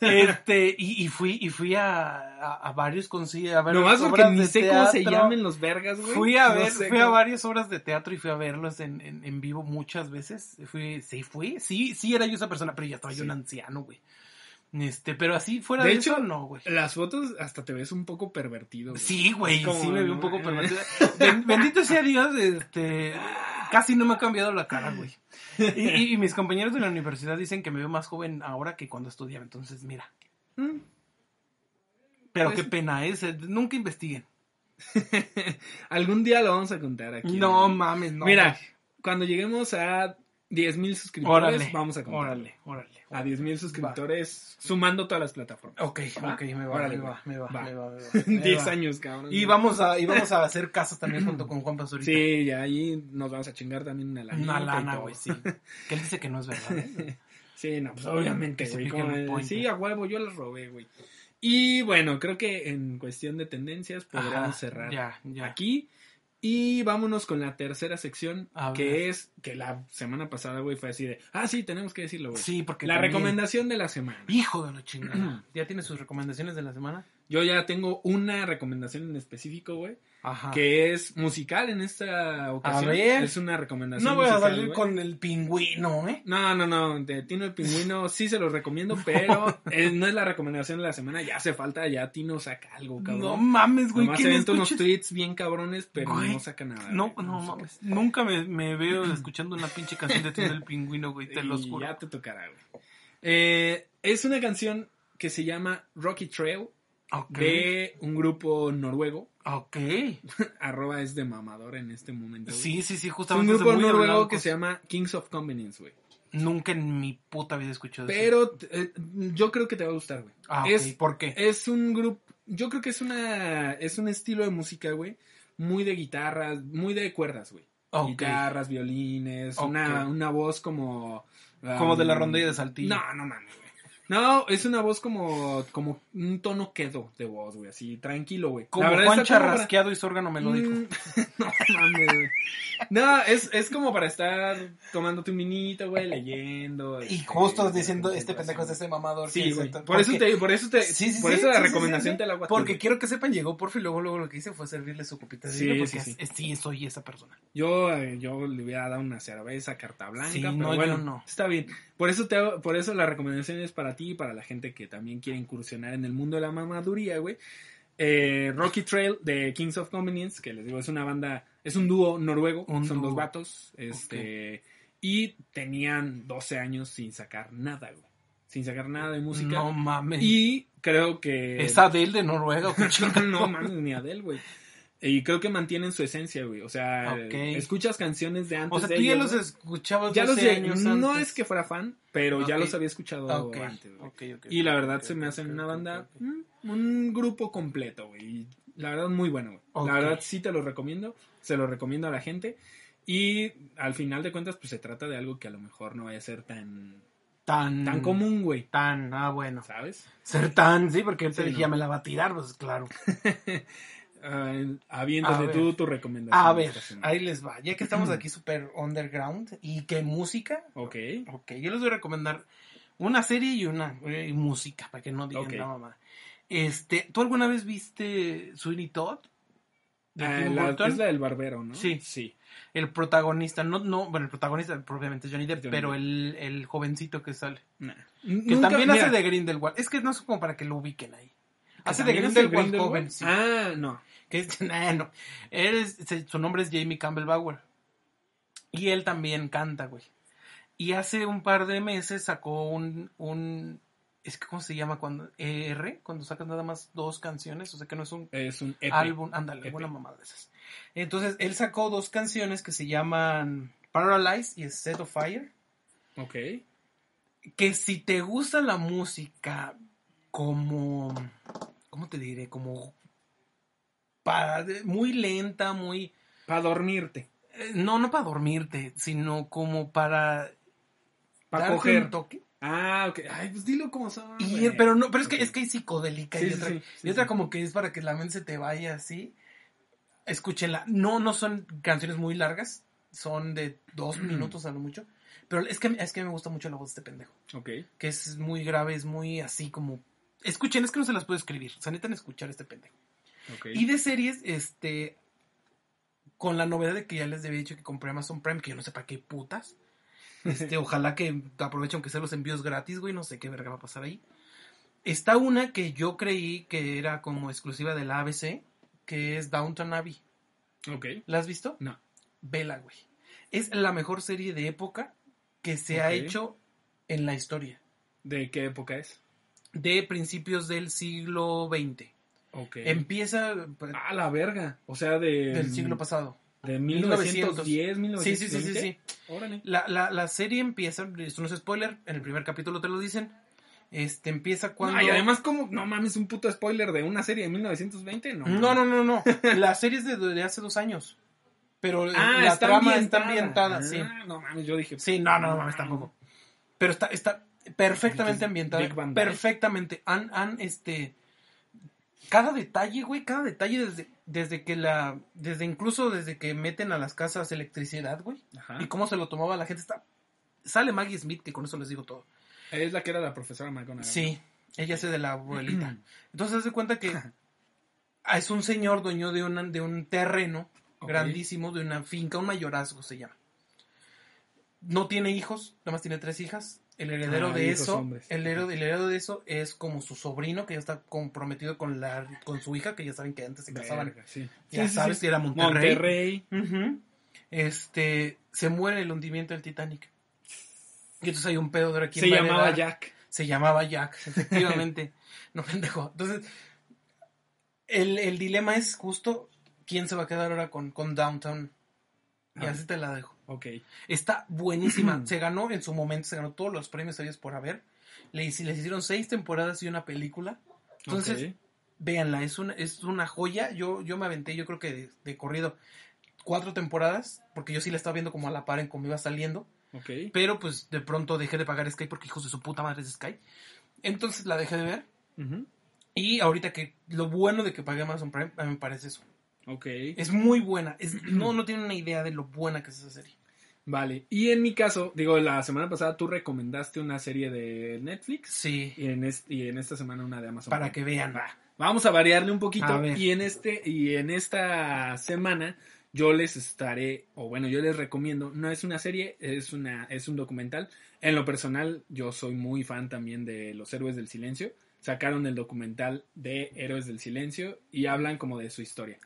Este, y, y fui, y fui a, a, a varios conciertos, Nomás porque obras ni de sé cómo se teatro. llamen los vergas, güey. Fui a No ver, fui a varias obras de teatro y fui a verlos en, en, en vivo muchas veces. Fui, sí fui, sí, sí era yo esa persona, pero ya estaba yo un anciano, güey. Este, pero así fuera De de, hecho, eso, no, güey. Las fotos hasta te ves un poco pervertido. güey. Sí, güey, sí me vi un poco pervertido. Ben- Bendito sea Dios, este, casi no me ha cambiado la cara, güey. Y, y- y mis compañeros de la universidad dicen que me veo más joven ahora que cuando estudiaba, entonces mira. Mm. Pero Pues- qué pena es, eh, nunca investiguen. Algún día lo vamos a contar aquí. No güey. mames, no. Mira, güey. cuando lleguemos a 10.000 suscriptores, órale, vamos a contar. órale, órale. A 10.000 suscriptores, sumando todas las plataformas. Ok, ¿Va? ok, me va, Órale, me va, me va, Va. me va, me va, me 10 va. años, cabrón. Y vamos a, y vamos a hacer casas también junto con Juan Pazurita. Sí, ya ahí nos vamos a chingar también una lana. Una lana, güey, sí. Que él dice que no es verdad. ¿eh? Sí, no, pues obviamente, güey. Sí, a huevo, yo las robé, güey. Y bueno, creo que en cuestión de tendencias podríamos cerrar Ya, ya. aquí. Y vámonos con la tercera sección, A que es que la semana pasada, güey, fue así de, ah, sí, tenemos que decirlo, güey. Sí, porque la también- recomendación de la semana. Hijo de la chingada. ¿Ya tiene sus recomendaciones de la semana? Yo ya tengo una recomendación en específico, güey, Ajá. que es musical en esta ocasión. ver. Es una recomendación No voy a salir güey. con el pingüino, ¿eh? No, no, no, de Tino el Pingüino sí se los recomiendo, pero no es la recomendación de la semana, ya hace falta, ya Tino saca algo, cabrón. No mames, güey. Nomás se ¿quién avienta unos tweets bien cabrones, pero Güey, no saca nada. No, güey, no mames. Nunca me, me veo escuchando una pinche canción de Tino el Pingüino, güey. Te los Y juro. Ya te tocará, güey. Eh, es una canción que se llama Rocky Trail Ok. de un grupo noruego. Ok. Arroba es de mamador en este momento. güey. Sí, sí, sí, Es un justamente. grupo noruego que se llama Kings of Convenience, güey. Nunca en mi puta vida he escuchado eso. Pero eh, yo creo que te va a gustar, güey. Ah, ok. es, ¿Por qué? es un grupo, yo creo que es una, es un estilo de música, güey, muy de guitarras, muy de cuerdas, güey. Ok. Guitarras, violines, una, una voz como... Como um, de la rondilla de Saltillo. No, no mames. No, es una voz como, como un tono quedo de voz, güey, así, tranquilo, güey. Como La verdad Juan está como para- Charrasqueado y su órgano melódico. Mm, no mames, güey. No, es, es como para estar tomándote un minito, güey, leyendo. Y este, justo diciendo, este pendejo es ese mamador. Sí, que güey. Por eso porque- te, por eso te, Sí, sí, por sí, eso la recomendación sí, te la hago Porque güey. quiero que sepan, llegó Porfi luego, luego lo que hice fue servirle su copita de Sí, vino sí, porque sí. es- sí, soy esa persona. Yo, eh, yo le hubiera dado una cerveza carta blanca, Sí, pero no, yo bueno, no. está bien. Por eso te hago- por eso la recomendación es para ti y para la gente que también quiere incursionar en el mundo de la mamaduría, güey. Eh, Rocky Trail de Kings of Convenience, que les digo, es una banda, es un dúo noruego, Un son dúo. dos vatos, este, y tenían 12 años sin sacar nada, güey. Sin sacar nada de música. No mames. Y creo que... ¿Es Adele de Noruega no mames, ni Adele, güey. Y creo que mantienen su esencia, güey. O sea, escuchas canciones de antes O sea, de tú ya ellos, los güey. escuchabas Ya los 12 de- años No antes. es que fuera fan, pero ya los había escuchado Ok, antes, güey. Y la verdad se me hacen una banda, mm, un grupo completo, güey. La verdad, muy bueno, güey. La verdad, sí te lo recomiendo. Se lo recomiendo a la gente. Y al final de cuentas, pues se trata de algo que a lo mejor no vaya a ser tan, Tan, tan común, güey. Tan, ah, bueno. ¿Sabes? Ser tan, sí, porque él te Sí, no. ya me la va a tirar, pues claro. A aviéntate tú tu recomendación. A ver, ahí les va. Ya que estamos aquí súper underground y que música, Ok. ok, yo les voy a recomendar una serie y una y música, para que no digan Ok. la mamá. Este, ¿tú alguna vez viste Sweeney Todd? De Ah, la- es la del barbero, ¿no? Sí. Sí. El protagonista, no, no, bueno, el protagonista propiamente es Johnny Depp, Johnny pero Depp. el, el jovencito que sale. Nah. Que Nunca- también mira, hace de Grindelwald. Es que no es como para que lo ubiquen ahí. ¿Que Hace de Grindelwald, Grindelwald? joven, sí. Ah, no. Que es, nah, no. Él es- su nombre es Jamie Campbell Bauer. Y él también canta, güey. Y hace un par de meses sacó un, un Es que, ¿cómo se llama cuando? ER, cuando sacas nada más dos canciones, o sea que no es un Es un EP. álbum, ándale, buena mamada de esas. Entonces, él sacó dos canciones que se llaman Paralyze y Set of Fire, Ok. que si te gusta la música como, ¿cómo te diré? Como para, muy lenta, muy... Para dormirte. eh, No, no para dormirte, sino como para... Para coger. un toque. Ah, ok. Ay, pues dilo como son. Y, pero no, pero es que es que hay psicodélica Sí, y otra, sí, sí, y otra como que es para que la mente se te vaya así. Escúchenla. No, no son canciones muy largas, son de dos minutos a lo mucho. Pero es que, es que me gusta mucho la voz de este pendejo. Ok. Que es muy grave, es muy así como. Escuchen, es que no se las puedo escribir. O sea, necesitan escuchar este pendejo. Y de series, este. Con la novedad de que ya les había dicho que compré Amazon Prime, que yo no sé para qué putas. Este, ojalá que aprovechen que sean los envíos gratis, güey. No sé qué verga va a pasar ahí. Está una que yo creí que era como exclusiva de la ABC, que es Downton Abbey. Ok. ¿La has visto? No. Vela, güey. Es la mejor serie de época que se ha hecho en la historia. ¿De qué época es? De principios del siglo XX. Ok. Empieza Ah, la verga. O sea, de. del siglo pasado. De 1900. 1910, Sí, 1920. sí, sí, sí, sí. Órale. La, la, la serie empieza, esto no es spoiler, en el primer capítulo te lo dicen. Este empieza cuando. No, y además, como, no mames, un puto spoiler de una serie de 1920, no. No, no, no, no. La serie es de, de hace dos años. Pero Ah, la está trama ambientada. está ambientada, sí. Ah, no mames, yo dije. Sí, no, no, no mames, tampoco. Pero está, está perfectamente ambientada. Perfectamente. Han, han, este. Cada detalle, güey, cada detalle desde, desde que la. Desde incluso desde que meten a las casas electricidad, güey. Ajá. Y cómo se lo tomaba la gente. Está. Sale Maggie Smith, que con eso les digo todo. Es la que era la profesora McGonagall. Sí, ella hace de la abuelita. Entonces, se cuenta que es un señor dueño de, una, de un terreno grandísimo, de una finca, un mayorazgo se llama. No tiene hijos, nada más tiene tres hijas. El heredero Ah, de eso, el heredero, el heredero de eso es como su sobrino que ya está comprometido con la con su hija, que ya saben que antes se casaban. Verga, sí. Ya Sí, sabes sí. que era Monterrey. Este se muere en el hundimiento del Titanic. Y entonces hay un pedo de quién Se llamaba. Jack. Se llamaba Jack, efectivamente. no pendejo. Entonces, el, el dilema es justo quién se va a quedar ahora con, con Downtown. Y así te la dejo. Ok. Está buenísima. se ganó en su momento, se ganó todos los premios habidos por haber. Le, les hicieron seis temporadas y una película. Entonces, Ok. véanla, es una, es una joya. Yo, yo me aventé, yo creo que de, de corrido, cuatro temporadas, porque yo sí la estaba viendo como a la par en cómo iba saliendo. Ok. Pero pues de pronto dejé de pagar Sky porque hijos de su puta madre es Sky. Entonces la dejé de ver. Y ahorita que lo bueno de que pagué Amazon Prime, a mí me parece eso. Ok. Es muy buena. Es, no, no tienen una idea de lo buena que es esa serie. Vale. Y en mi caso, digo, la semana pasada tú recomendaste una serie de Netflix. Sí. Y en, est- y en esta semana una de Amazon. Para que vean. Va. Vamos a variarle un poquito. Y en este, y en esta semana, yo les estaré, o bueno, yo les recomiendo, no es una serie, es una, es un documental. En lo personal, yo soy muy fan también de Los Héroes del Silencio. Sacaron el documental de Héroes del Silencio y hablan como de su historia.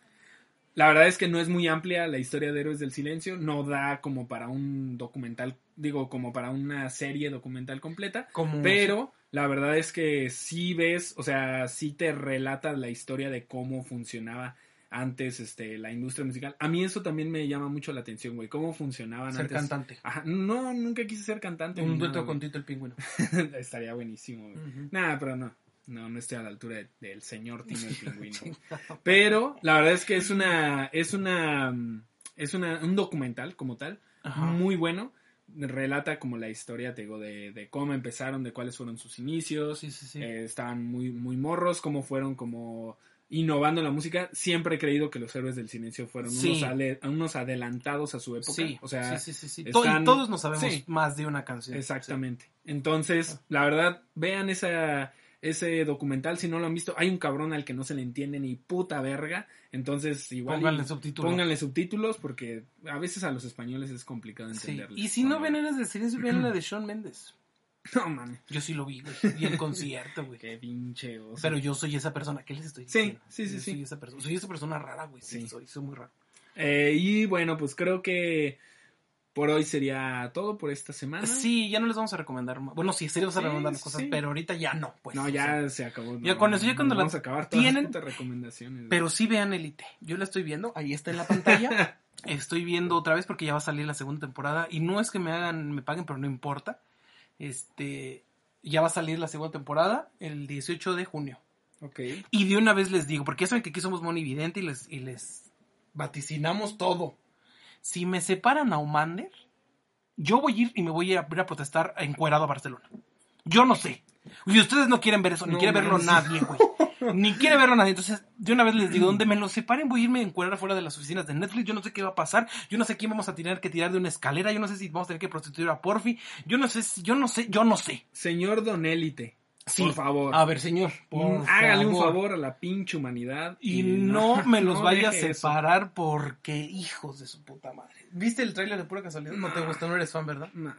La verdad es que no es muy amplia la historia de Héroes del Silencio, no da como para un documental, digo, como para una serie documental completa, pero la verdad es que sí ves, o sea, sí te relata la historia de cómo funcionaba antes este, la industria musical. A mí eso también me llama mucho la atención, güey. Cómo funcionaban ser antes. cantante. Ajá, no, nunca quise ser cantante. Un dueto con. Tito el Pingüino. Estaría buenísimo, güey. Ujú. Nada, pero no. No, no estoy a la altura de- del señor Tino el Pingüino. pero la verdad es que es una, es una, mm, es una, un documental como tal, Ajá. muy bueno. Relata como la historia, te digo, de, de cómo empezaron, de cuáles fueron sus inicios. Sí, sí, sí. Eh, estaban muy, muy morros, cómo fueron como innovando en la música. Siempre he creído que los héroes del silencio fueron Sí. unos, ale- unos adelantados a su época. sí, o sea, sí, están- todos nos sabemos más de una canción. Exactamente. Entonces, la verdad, vean esa, ese documental. Si no lo han visto, hay un cabrón al que no se le entiende ni puta verga. Entonces, igual. Pónganle subtítulos. Pónganle subtítulos porque a veces a los españoles es complicado Sí. entenderles. Y si no ven Héroes del Silencio, vean la de Shawn Mendes. No, mames. Yo sí lo vi, güey. Y en concierto, güey. Qué pinche oso. Pero yo soy esa persona. ¿Qué les estoy Sí, diciendo? sí, sí, Yo sí. Soy esa, persona. soy esa persona rara, güey. Sí, Sí. soy, soy muy raro. Eh, y bueno, pues creo que por hoy sería todo por esta semana. Sí, ya no les vamos a recomendar. más. Bueno, sí, sí les vamos a recomendar sí, cosas, sí. pero ahorita ya no. Pues, no, o ya sea, se acabó. ya con eso, ya no, cuando vamos a acabar todas tienen- las recomendaciones. Pero sí vean Elite. Yo la estoy viendo, ahí está en la pantalla. estoy viendo otra vez porque ya va a salir la segunda temporada. Y no es que me hagan, me paguen, pero no importa. Este, ya va a salir la segunda temporada el 18 de junio. ok. Y de una vez les digo, porque ya saben que aquí somos monividente y les, y les vaticinamos todo. Si me separan a Omander, yo voy a ir y me voy a ir a, protestar encuerado a Barcelona. Yo no sé. Y ustedes no quieren ver eso, ni quiere verlo nadie, güey. Ni quiere verlo nadie. Entonces, de una vez les digo, donde me lo separen, voy a irme a encuerar afuera de las oficinas de Netflix. Yo no sé qué va a pasar. Yo no sé quién vamos a tener que tirar de una escalera. Yo no sé si vamos a tener que prostituir a Porfi. Yo no sé, si- yo no sé, yo no sé. Señor Don Élite, Sí. por favor. A ver, señor. por Mm, hágale un favor. a la pinche humanidad. Y no me los no vaya a eso. separar porque hijos de su puta madre. ¿Viste el tráiler de pura casualidad? No te gustó, no eres fan, ¿verdad? No.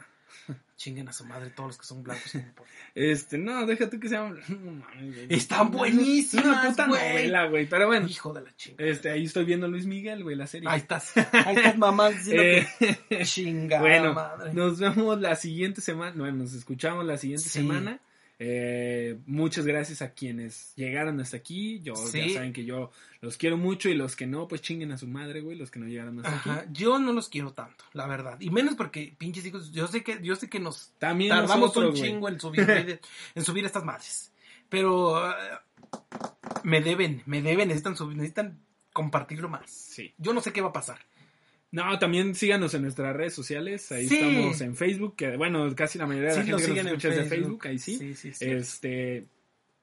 Chinguen a su madre todos los que son blancos. Este, no, déjate que sea. no mames, güey. Están Es buenísimas, una puta güey. novela, güey. Pero bueno, Hijo de la chinga. este, ahí estoy viendo Luis Miguel, güey, la serie. Ahí estás. Ahí estás, mamá. diciendo Eh, que- Chingada bueno, madre. nos vemos la siguiente semana. Bueno, nos escuchamos la siguiente Sí. semana. Eh, muchas gracias a quienes llegaron hasta aquí. Yo Sí. ya saben que yo los quiero mucho y los que no, pues chinguen a su madre, güey, los que no llegaron hasta Ajá, aquí. yo no los quiero tanto, la verdad. Y menos porque, pinches hijos, yo sé que, yo sé que nos También tardamos nosotros, un güey. chingo en subir, en subir estas madres. Pero eh, me deben, me deben, necesitan subir, necesitan compartirlo más. Sí. Yo no sé qué va a pasar. No, también síganos en nuestras redes sociales. Ahí Sí. estamos en Facebook, que bueno, casi la mayoría de la Sí, gente que nos escucha es de Facebook. Ahí sí. Sí. Este,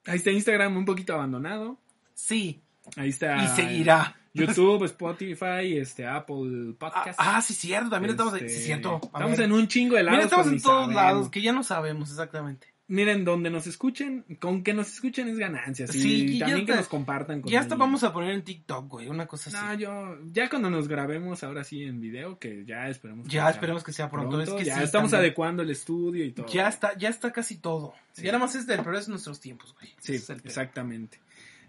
ahí está Instagram un poquito abandonado. Sí, Ahí está. y seguirá. YouTube, Spotify, este, Apple Ah, Podcast. ah, sí, cierto, también estamos. Este, Sí, cierto. A Estamos en un chingo de lados. Mira, estamos pero en todos sabemos. lados, que ya no sabemos exactamente. Miren, donde nos escuchen, con que nos escuchen es ganancia. Sí, y también que nos compartan. Con Ya hasta vamos a poner en TikTok, güey, una cosa así. No, yo, ya cuando nos grabemos ahora sí en video, que ya esperemos. que ya esperemos que sea pronto. es que ya sí, estamos también. adecuando el estudio y todo. Ya está, ya está casi todo. Sí. Ya nada más es del, pero es nuestros tiempos, güey. Sí, es exactamente.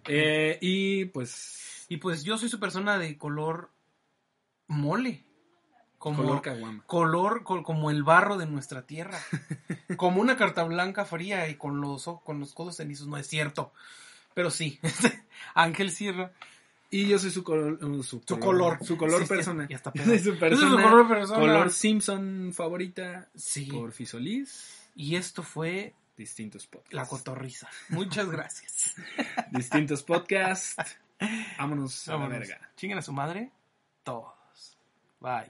Eh, y pues, Y pues yo soy su persona de color mole. Como color caguama. color col- como el barro de nuestra tierra. como una carta blanca fría y con los con los codos cenizos, no es cierto. Pero sí. Ángel Sierra, Y yo soy su color. uh, su, Su color. Su color Sí, persona. ya está soy su persona. color persona. color Simpson favorita. Sí. Por Fisolis. Y esto fue Distintos podcasts. la cotorriza. Muchas gracias. Distintos podcasts. Vámonos a la Vámonos. verga. Chinguen a su madre. Todos. Bye.